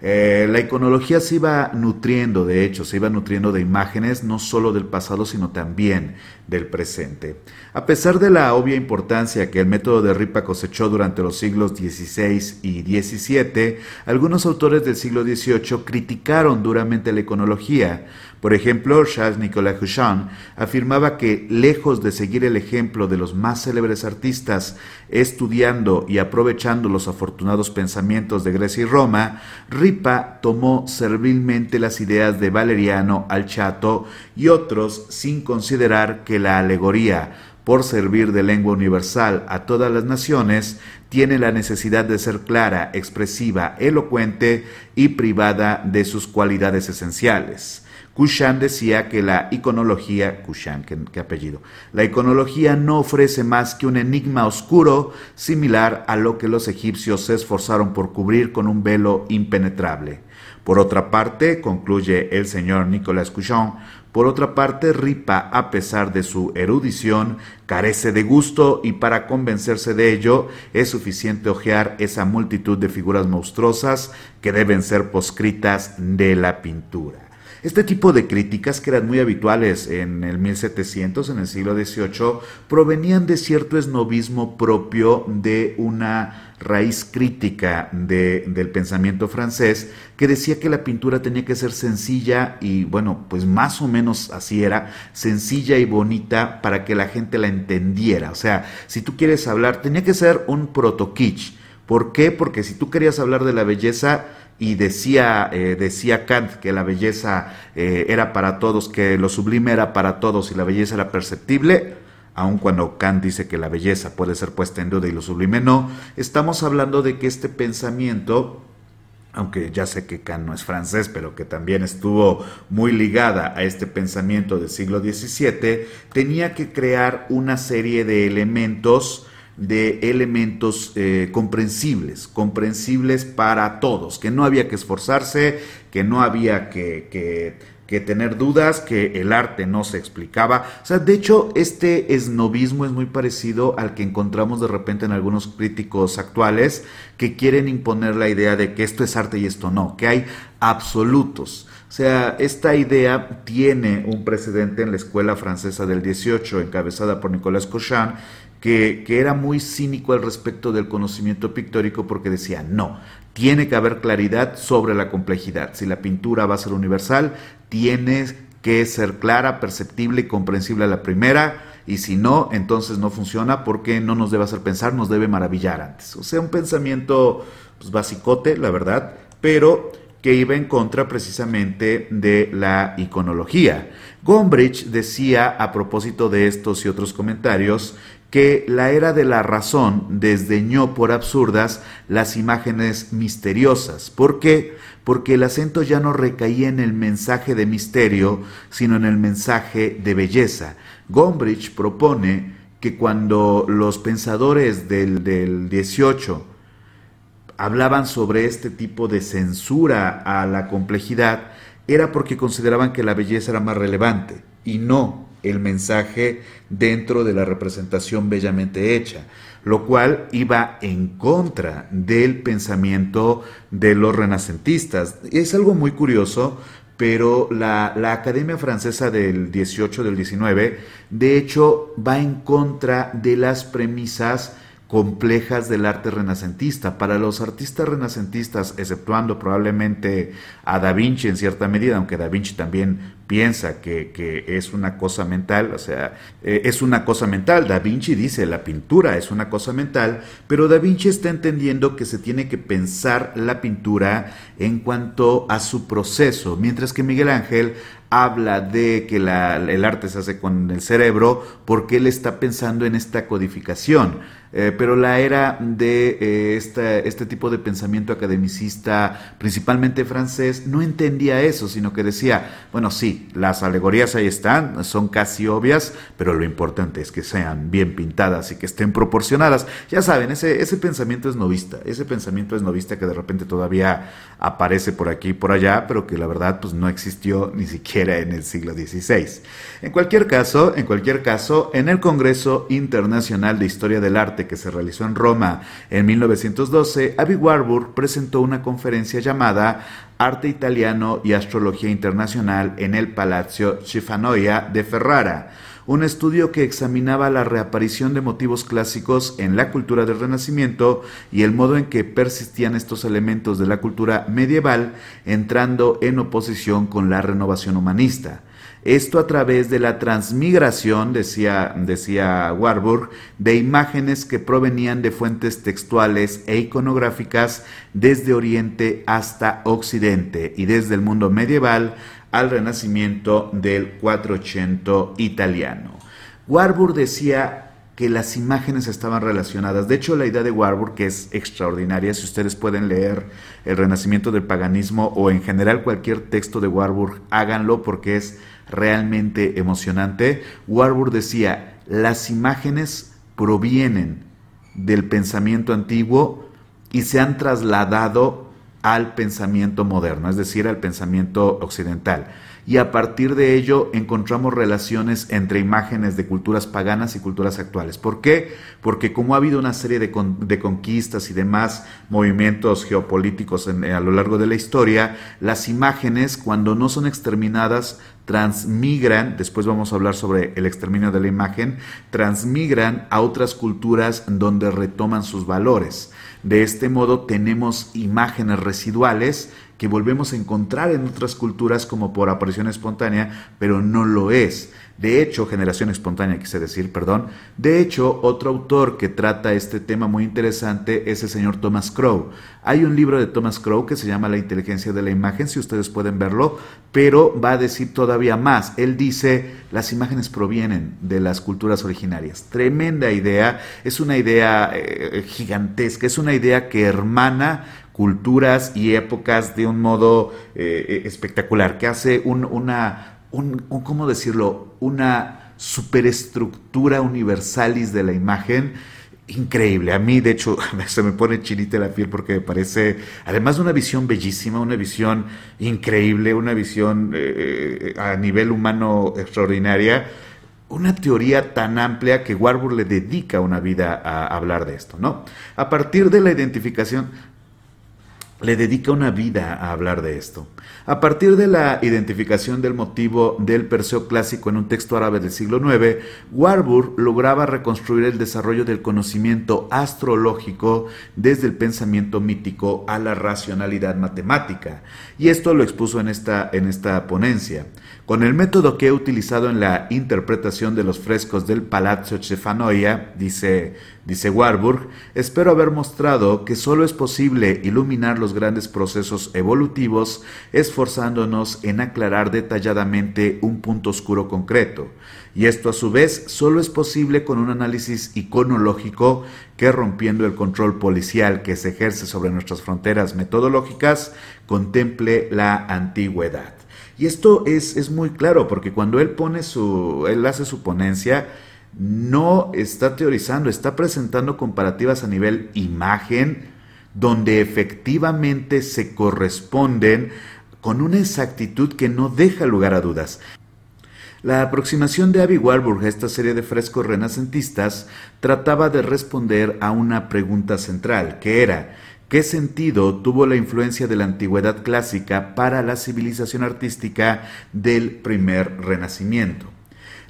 Eh, la iconología se iba nutriendo, de hecho, se iba nutriendo de imágenes no solo del pasado, sino también del presente. A pesar de la obvia importancia que el método de Ripa cosechó durante los siglos XVI y XVII, algunos autores del siglo XVIII criticaron duramente la iconología, por ejemplo, Charles-Nicolas Huchan afirmaba que, lejos de seguir el ejemplo de los más célebres artistas, estudiando y aprovechando los afortunados pensamientos de Grecia y Roma, Ripa tomó servilmente las ideas de Valeriano, Alchato y otros sin considerar que la alegoría, por servir de lengua universal a todas las naciones, tiene la necesidad de ser clara, expresiva, elocuente y privada de sus cualidades esenciales. Kushan decía que la iconología, Kushan, ¿qué, apellido, la iconología no ofrece más que un enigma oscuro similar a lo que los egipcios se esforzaron por cubrir con un velo impenetrable. Por otra parte, concluye el señor Nicolas Couchon, por otra parte, Ripa, a pesar de su erudición, carece de gusto y para convencerse de ello es suficiente hojear esa multitud de figuras monstruosas que deben ser poscritas de la pintura. Este tipo de críticas, que eran muy habituales en el 1700, en el siglo XVIII, provenían de cierto esnovismo propio de una raíz crítica del pensamiento francés que decía que la pintura tenía que ser sencilla y bueno, pues más o menos así era, sencilla y bonita para que la gente la entendiera. O sea, si tú quieres hablar, tenía que ser un proto kitsch. ¿Por qué? Porque si tú querías hablar de la belleza, y decía, eh, decía Kant que la belleza eh, era para todos, que lo sublime era para todos y la belleza era perceptible, aun cuando Kant dice que la belleza puede ser puesta en duda y lo sublime no, estamos hablando de que este pensamiento, aunque ya sé que Kant no es francés, pero que también estuvo muy ligada a este pensamiento del siglo XVII, tenía que crear una serie de elementos de elementos eh, comprensibles, comprensibles para todos, que no había que esforzarse, que no había que, que, tener dudas, que el arte no se explicaba. O sea, de hecho, este esnovismo es muy parecido al que encontramos de repente en algunos críticos actuales que quieren imponer la idea de que esto es arte y esto no, que hay absolutos. O sea, esta idea tiene un precedente en la escuela francesa del 18, encabezada por Nicolas Cochin, que, era muy cínico al respecto del conocimiento pictórico porque decía, no, tiene que haber claridad sobre la complejidad. Si la pintura va a ser universal, tiene que ser clara, perceptible y comprensible a la primera, y si no, entonces no funciona porque no nos debe hacer pensar, nos debe maravillar antes. O sea, un pensamiento pues, basicote, la verdad, pero que iba en contra precisamente de la iconología. Gombrich decía a propósito de estos y otros comentarios que la era de la razón desdeñó por absurdas las imágenes misteriosas. ¿Por qué? Porque el acento ya no recaía en el mensaje de misterio, sino en el mensaje de belleza. Gombrich propone que cuando los pensadores del, del 18 hablaban sobre este tipo de censura a la complejidad, era porque consideraban que la belleza era más relevante y no el mensaje dentro de la representación bellamente hecha, lo cual iba en contra del pensamiento de los renacentistas. Es algo muy curioso pero la, la, Academia Francesa del 18, del 19, de hecho va en contra de las premisas complejas del arte renacentista. Para los artistas renacentistas, exceptuando probablemente a Da Vinci en cierta medida, aunque Da Vinci también piensa que, es una cosa mental, o sea, eh, es una cosa mental. Da Vinci dice, la pintura es una cosa mental, pero Da Vinci está entendiendo que se tiene que pensar la pintura en cuanto a su proceso, mientras que Miguel Ángel habla de que el arte se hace con el cerebro porque él está pensando en esta codificación. Eh, pero la era de eh, este tipo de pensamiento academicista, principalmente francés, no entendía eso, sino que decía, bueno, sí, las alegorías ahí están, son casi obvias, pero lo importante es que sean bien pintadas y que estén proporcionadas. Ya saben, ese, ese pensamiento es novista, ese pensamiento es novista que de repente todavía aparece por aquí y por allá, pero que la verdad pues no existió ni siquiera en el siglo XVI. En cualquier caso, en cualquier caso, en el Congreso Internacional de Historia del Arte, que se realizó en Roma en 1912, Abby Warburg presentó una conferencia llamada Arte Italiano y Astrología Internacional en el Palazzo Cifanoia de Ferrara, un estudio que examinaba la reaparición de motivos clásicos en la cultura del Renacimiento y el modo en que persistían estos elementos de la cultura medieval entrando en oposición con la renovación humanista. Esto a través de la transmigración, decía, decía Warburg, de imágenes que provenían de fuentes textuales e iconográficas desde Oriente hasta Occidente y desde el mundo medieval al renacimiento del 480 italiano. Warburg decía que las imágenes estaban relacionadas. De hecho, la idea de Warburg, que es extraordinaria, si ustedes pueden leer El Renacimiento del Paganismo o en general cualquier texto de Warburg, háganlo porque es realmente emocionante. Warburg decía, las imágenes provienen del pensamiento antiguo y se han trasladado al pensamiento moderno, es decir, al pensamiento occidental y a partir de ello encontramos relaciones entre imágenes de culturas paganas y culturas actuales. ¿Por qué? Porque como ha habido una serie de, conquistas y demás movimientos geopolíticos a lo largo de la historia, las imágenes cuando no son exterminadas transmigran, después vamos a hablar sobre el exterminio de la imagen, transmigran a otras culturas donde retoman sus valores. De este modo tenemos imágenes residuales que volvemos a encontrar en otras culturas como por aparición espontánea, pero no lo es. De hecho, generación espontánea, quise decir, perdón. De hecho, otro autor que trata este tema muy interesante es el señor Thomas Crow. Hay un libro de Thomas Crow que se llama La inteligencia de la imagen, si ustedes pueden verlo, pero va a decir todavía más. Él dice, las imágenes provienen de las culturas originarias. Tremenda idea, es una idea eh, gigantesca, es una idea que hermana culturas y épocas de un modo eh, eh, espectacular, que hace un, una, un, ¿cómo decirlo? Una superestructura universalis de la imagen increíble. A mí, de hecho, se me pone chinita la piel porque me parece, además de una visión bellísima, una visión increíble, una visión eh, a nivel humano extraordinaria, una teoría tan amplia que Warburg le dedica una vida a hablar de esto, ¿no? A partir de la identificación, le dedica una vida a hablar de esto. A partir de la identificación del motivo del Perseo clásico en un texto árabe del siglo IX, Warburg lograba reconstruir el desarrollo del conocimiento astrológico desde el pensamiento mítico a la racionalidad matemática, y esto lo expuso en esta, en esta ponencia. Con el método que he utilizado en la interpretación de los frescos del Palazzo Cefanoia, dice, dice Warburg, espero haber mostrado que solo es posible iluminar los grandes procesos evolutivos esforzándonos en aclarar detalladamente un punto oscuro concreto. Y esto a su vez solo es posible con un análisis iconológico que rompiendo el control policial que se ejerce sobre nuestras fronteras metodológicas, contemple la antigüedad. Y esto es, es muy claro, porque cuando él pone su, él hace su ponencia, no está teorizando, está presentando comparativas a nivel imagen, donde efectivamente se corresponden con una exactitud que no deja lugar a dudas. La aproximación de Abby Warburg a esta serie de frescos renacentistas trataba de responder a una pregunta central, que era ¿Qué sentido tuvo la influencia de la antigüedad clásica para la civilización artística del primer renacimiento?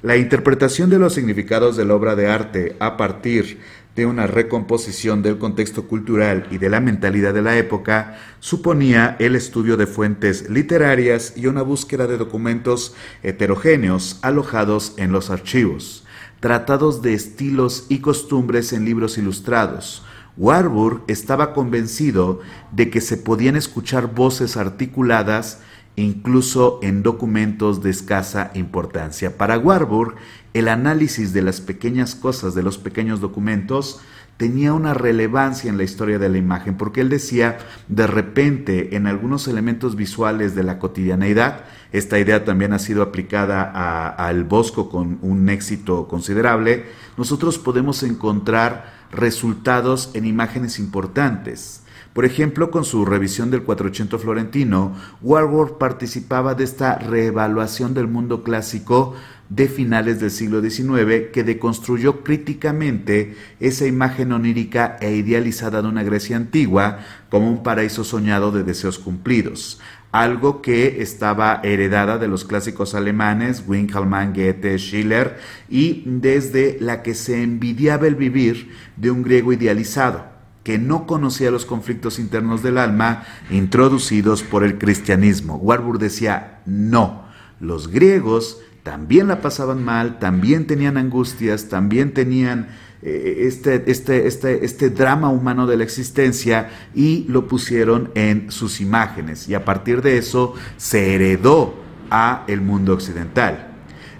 La interpretación de los significados de la obra de arte a partir de una recomposición del contexto cultural y de la mentalidad de la época suponía el estudio de fuentes literarias y una búsqueda de documentos heterogéneos alojados en los archivos, tratados de estilos y costumbres en libros ilustrados, Warburg estaba convencido de que se podían escuchar voces articuladas incluso en documentos de escasa importancia. Para Warburg, el análisis de las pequeñas cosas de los pequeños documentos tenía una relevancia en la historia de la imagen, porque él decía, de repente, en algunos elementos visuales de la cotidianeidad, esta idea también ha sido aplicada al Bosco con un éxito considerable, nosotros podemos encontrar resultados en imágenes importantes. Por ejemplo, con su revisión del 400 florentino, Warburg participaba de esta reevaluación del mundo clásico de finales del siglo XIX que deconstruyó críticamente esa imagen onírica e idealizada de una Grecia antigua como un paraíso soñado de deseos cumplidos, algo que estaba heredada de los clásicos alemanes, Winkelmann, Goethe, Schiller, y desde la que se envidiaba el vivir de un griego idealizado, que no conocía los conflictos internos del alma introducidos por el cristianismo. Warburg decía, no, los griegos también la pasaban mal, también tenían angustias, también tenían este, este, este, este drama humano de la existencia y lo pusieron en sus imágenes y a partir de eso se heredó a el mundo occidental.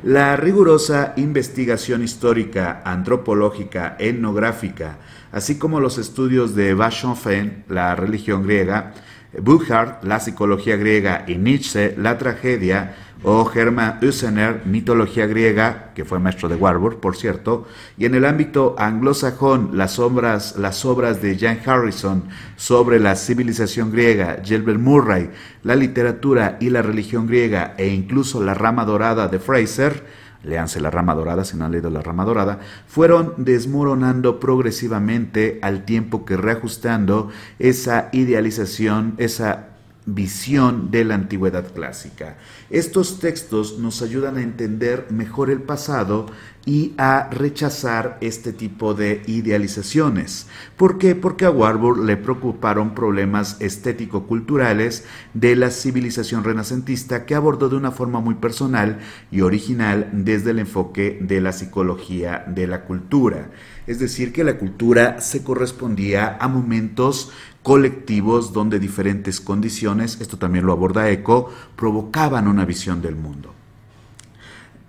La rigurosa investigación histórica, antropológica, etnográfica, así como los estudios de Bachanfen, la religión griega, Burckhardt, la psicología griega y Nietzsche, la tragedia, o Hermann Hüsener, mitología griega, que fue maestro de Warburg, por cierto, y en el ámbito anglosajón, las obras, las obras de Jan Harrison sobre la civilización griega, Gilbert Murray, la literatura y la religión griega, e incluso la rama dorada de Fraser, leanse la rama dorada si no han leído la rama dorada, fueron desmoronando progresivamente al tiempo que reajustando esa idealización, esa visión de la antigüedad clásica. Estos textos nos ayudan a entender mejor el pasado y a rechazar este tipo de idealizaciones. ¿Por qué? Porque a Warburg le preocuparon problemas estético-culturales de la civilización renacentista que abordó de una forma muy personal y original desde el enfoque de la psicología de la cultura. Es decir, que la cultura se correspondía a momentos colectivos donde diferentes condiciones, esto también lo aborda Eco, provocaban una visión del mundo.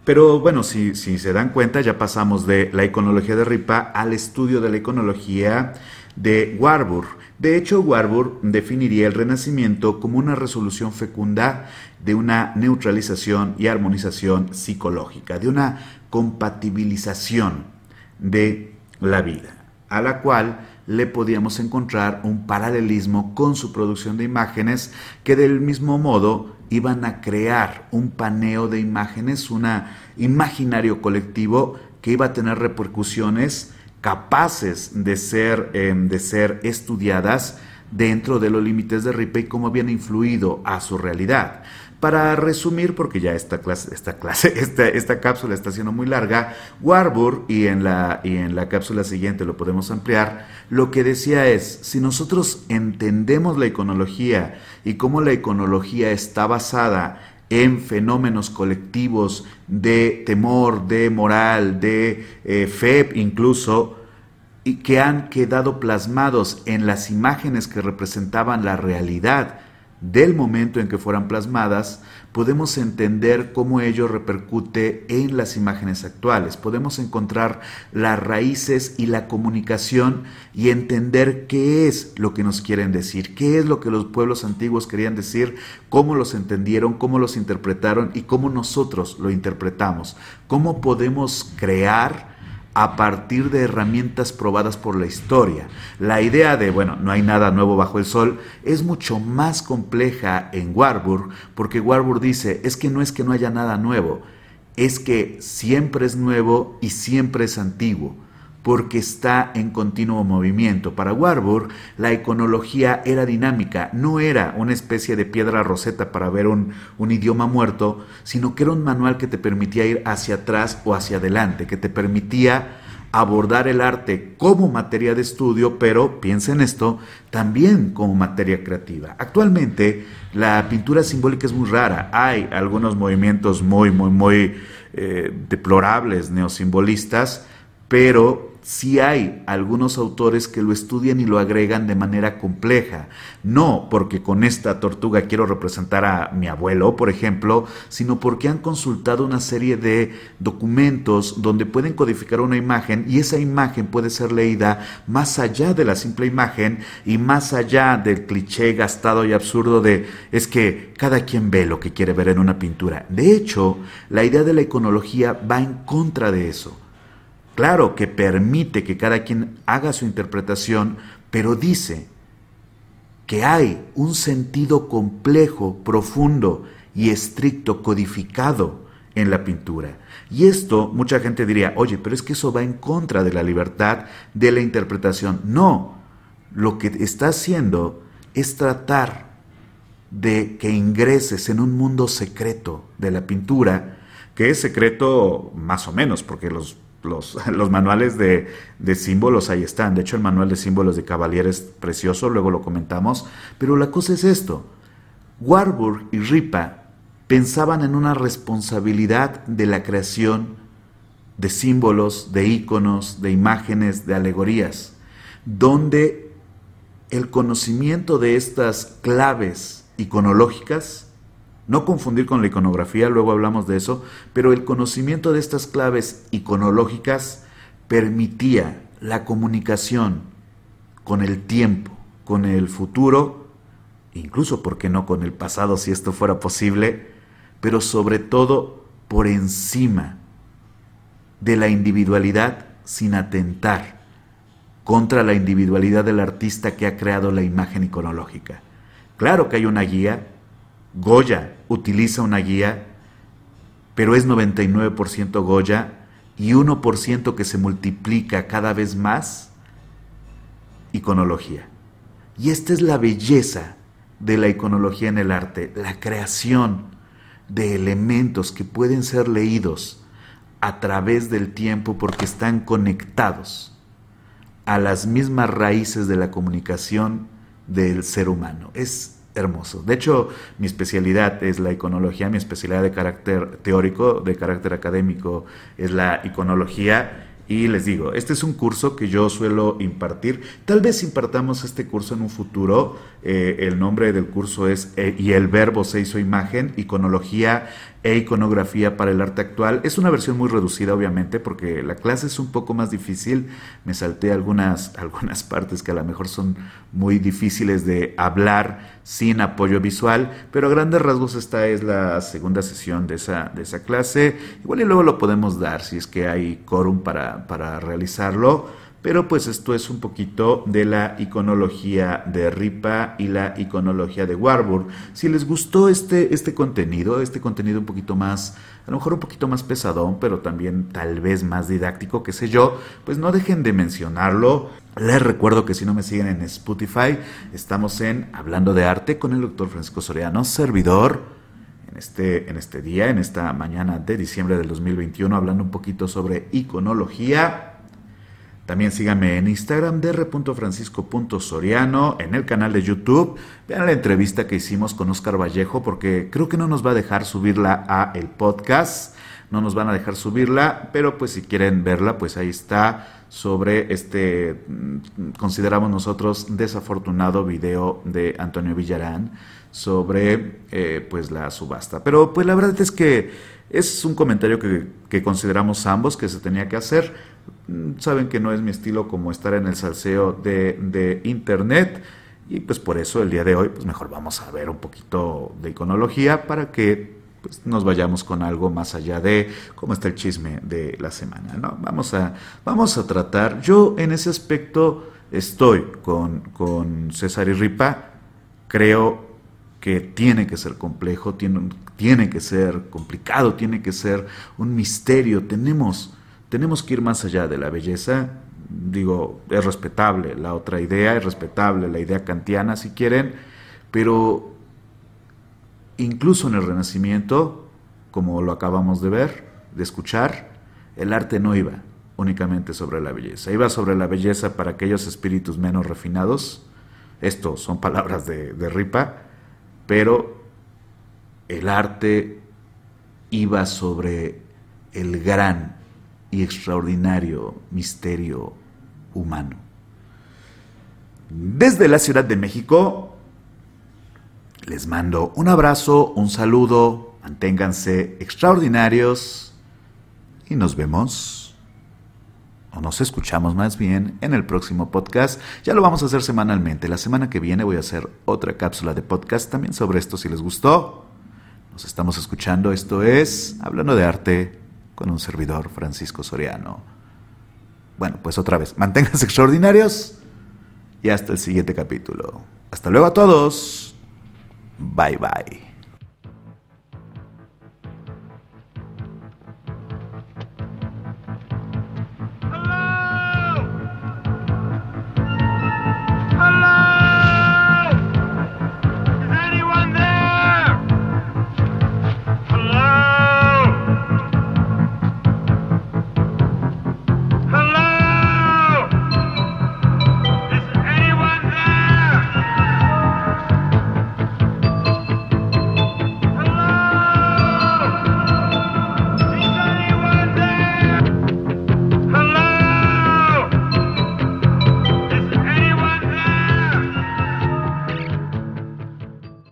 Pero bueno, si, se dan cuenta, ya pasamos de la iconología de Ripa al estudio de la iconología de Warburg. De hecho, Warburg definiría el Renacimiento como una resolución fecunda de una neutralización y armonización psicológica, de una compatibilización de la vida, a la cual le podíamos encontrar un paralelismo con su producción de imágenes que del mismo modo iban a crear un paneo de imágenes, un imaginario colectivo que iba a tener repercusiones capaces de ser, em, de ser estudiadas dentro de los límites de Ripa y cómo habían influido a su realidad. Para resumir, porque ya esta clase, esta clase, esta, esta cápsula está siendo muy larga, Warburg, y en, la, y en la cápsula siguiente lo podemos ampliar, lo que decía es, si nosotros entendemos la iconología y cómo la iconología está basada en fenómenos colectivos de temor, de moral, de eh, fe incluso, y que han quedado plasmados en las imágenes que representaban la realidad del momento en que fueran plasmadas, podemos entender cómo ello repercute en las imágenes actuales. Podemos encontrar las raíces y la comunicación y entender qué es lo que nos quieren decir, qué es lo que los pueblos antiguos querían decir, cómo los entendieron, cómo los interpretaron y cómo nosotros lo interpretamos. Cómo podemos crear a partir de herramientas probadas por la historia. La idea de, bueno, no hay nada nuevo bajo el sol, es mucho más compleja en Warburg, porque Warburg dice, es que no es que no haya nada nuevo, es que siempre es nuevo y siempre es antiguo. Porque está en continuo movimiento. Para Warburg, la iconología era dinámica, no era una especie de piedra roseta para ver un, un, idioma muerto, sino que era un manual que te permitía ir hacia atrás o hacia adelante, que te permitía abordar el arte como materia de estudio, pero piensa en esto, también como materia creativa. Actualmente la pintura simbólica es muy rara, hay algunos movimientos muy, muy, muy eh, deplorables neosimbolistas, pero si hay algunos autores que lo estudian y lo agregan de manera compleja. No porque con esta tortuga quiero representar a mi abuelo, por ejemplo, sino porque han consultado una serie de documentos donde pueden codificar una imagen y esa imagen puede ser leída más allá de la simple imagen y más allá del cliché gastado y absurdo de es que cada quien ve lo que quiere ver en una pintura. De hecho, la idea de la iconología va en contra de eso. Claro que permite que cada quien haga su interpretación, pero dice que hay un sentido complejo, profundo y estricto codificado en la pintura. Y esto mucha gente diría, oye, pero es que eso va en contra de la libertad de la interpretación. No, lo que está haciendo es tratar de que ingreses en un mundo secreto de la pintura, que es secreto más o menos, porque los los, manuales de, símbolos ahí están. De hecho, el manual de símbolos de Cavalier es precioso, luego lo comentamos. Pero la cosa es esto. Warburg y Ripa pensaban en una responsabilidad de la creación de símbolos, de íconos, de imágenes, de alegorías, donde el conocimiento de estas claves iconológicas no confundir con la iconografía, luego hablamos de eso, pero el conocimiento de estas claves iconológicas permitía la comunicación con el tiempo, con el futuro, incluso, ¿por qué no?, con el pasado si esto fuera posible, pero sobre todo por encima de la individualidad sin atentar contra la individualidad del artista que ha creado la imagen iconológica. Claro que hay una guía, Goya utiliza una guía, pero es 99% Goya y 1% que se multiplica cada vez más, iconología. Y esta es la belleza de la iconología en el arte, la creación de elementos que pueden ser leídos a través del tiempo porque están conectados a las mismas raíces de la comunicación del ser humano. Es hermoso. De hecho, mi especialidad es la iconología, mi especialidad de carácter teórico, de carácter académico, es la iconología. Y les digo, este es un curso que yo suelo impartir. Tal vez impartamos este curso en un futuro. Eh, el nombre del curso es eh, Y el verbo se hizo imagen, iconología e iconografía para el arte actual. Es una versión muy reducida, obviamente, porque la clase es un poco más difícil. Me salté algunas, algunas partes que a lo mejor son muy difíciles de hablar sin apoyo visual, pero a grandes rasgos esta es la segunda sesión de esa, de esa clase. Igual y luego lo podemos dar si es que hay quórum para, para realizarlo. Pero pues esto es un poquito de la iconología de Ripa y la iconología de Warburg. Si les gustó este, este contenido, este contenido un poquito más, a lo mejor un poquito más pesadón, pero también tal vez más didáctico, qué sé yo, pues no dejen de mencionarlo. Les recuerdo que si no me siguen en Spotify, estamos en Hablando de Arte con el doctor Francisco Soriano, servidor en este, en este día, en esta mañana de diciembre del 2021, hablando un poquito sobre iconología. También síganme en Instagram, dr.francisco.soriano, en el canal de YouTube. Vean la entrevista que hicimos con Oscar Vallejo, porque creo que no nos va a dejar subirla a el podcast. No nos van a dejar subirla, pero pues si quieren verla, pues ahí está sobre este, mm, consideramos nosotros, desafortunado video de Antonio Villarán sobre eh, pues la subasta. Pero pues la verdad es que es un comentario que, consideramos ambos que se tenía que hacer saben que no es mi estilo como estar en el salseo de, internet y pues por eso el día de hoy pues mejor vamos a ver un poquito de iconología para que pues, nos vayamos con algo más allá de cómo está el chisme de la semana. ¿no? Vamos, a, vamos a tratar, yo en ese aspecto estoy con, con César y Ripa, creo que tiene que ser complejo, tiene, tiene que ser complicado, tiene que ser un misterio, tenemos tenemos que ir más allá de la belleza, Digo, es respetable la otra idea, es respetable la idea kantiana si quieren, pero incluso en el Renacimiento, como lo acabamos de ver, de escuchar, el arte no iba únicamente sobre la belleza, iba sobre la belleza para aquellos espíritus menos refinados, esto son palabras de, de Ripa, pero el arte iba sobre el gran y extraordinario misterio humano. Desde la Ciudad de México, les mando un abrazo, un saludo, manténganse extraordinarios y nos vemos o nos escuchamos más bien en el próximo podcast. Ya lo vamos a hacer semanalmente. La semana que viene voy a hacer otra cápsula de podcast también sobre esto si les gustó. Nos estamos escuchando. Esto es Hablando de Arte con un servidor Francisco Soriano. Bueno, pues otra vez, manténganse extraordinarios y hasta el siguiente capítulo. Hasta luego a todos. Bye bye.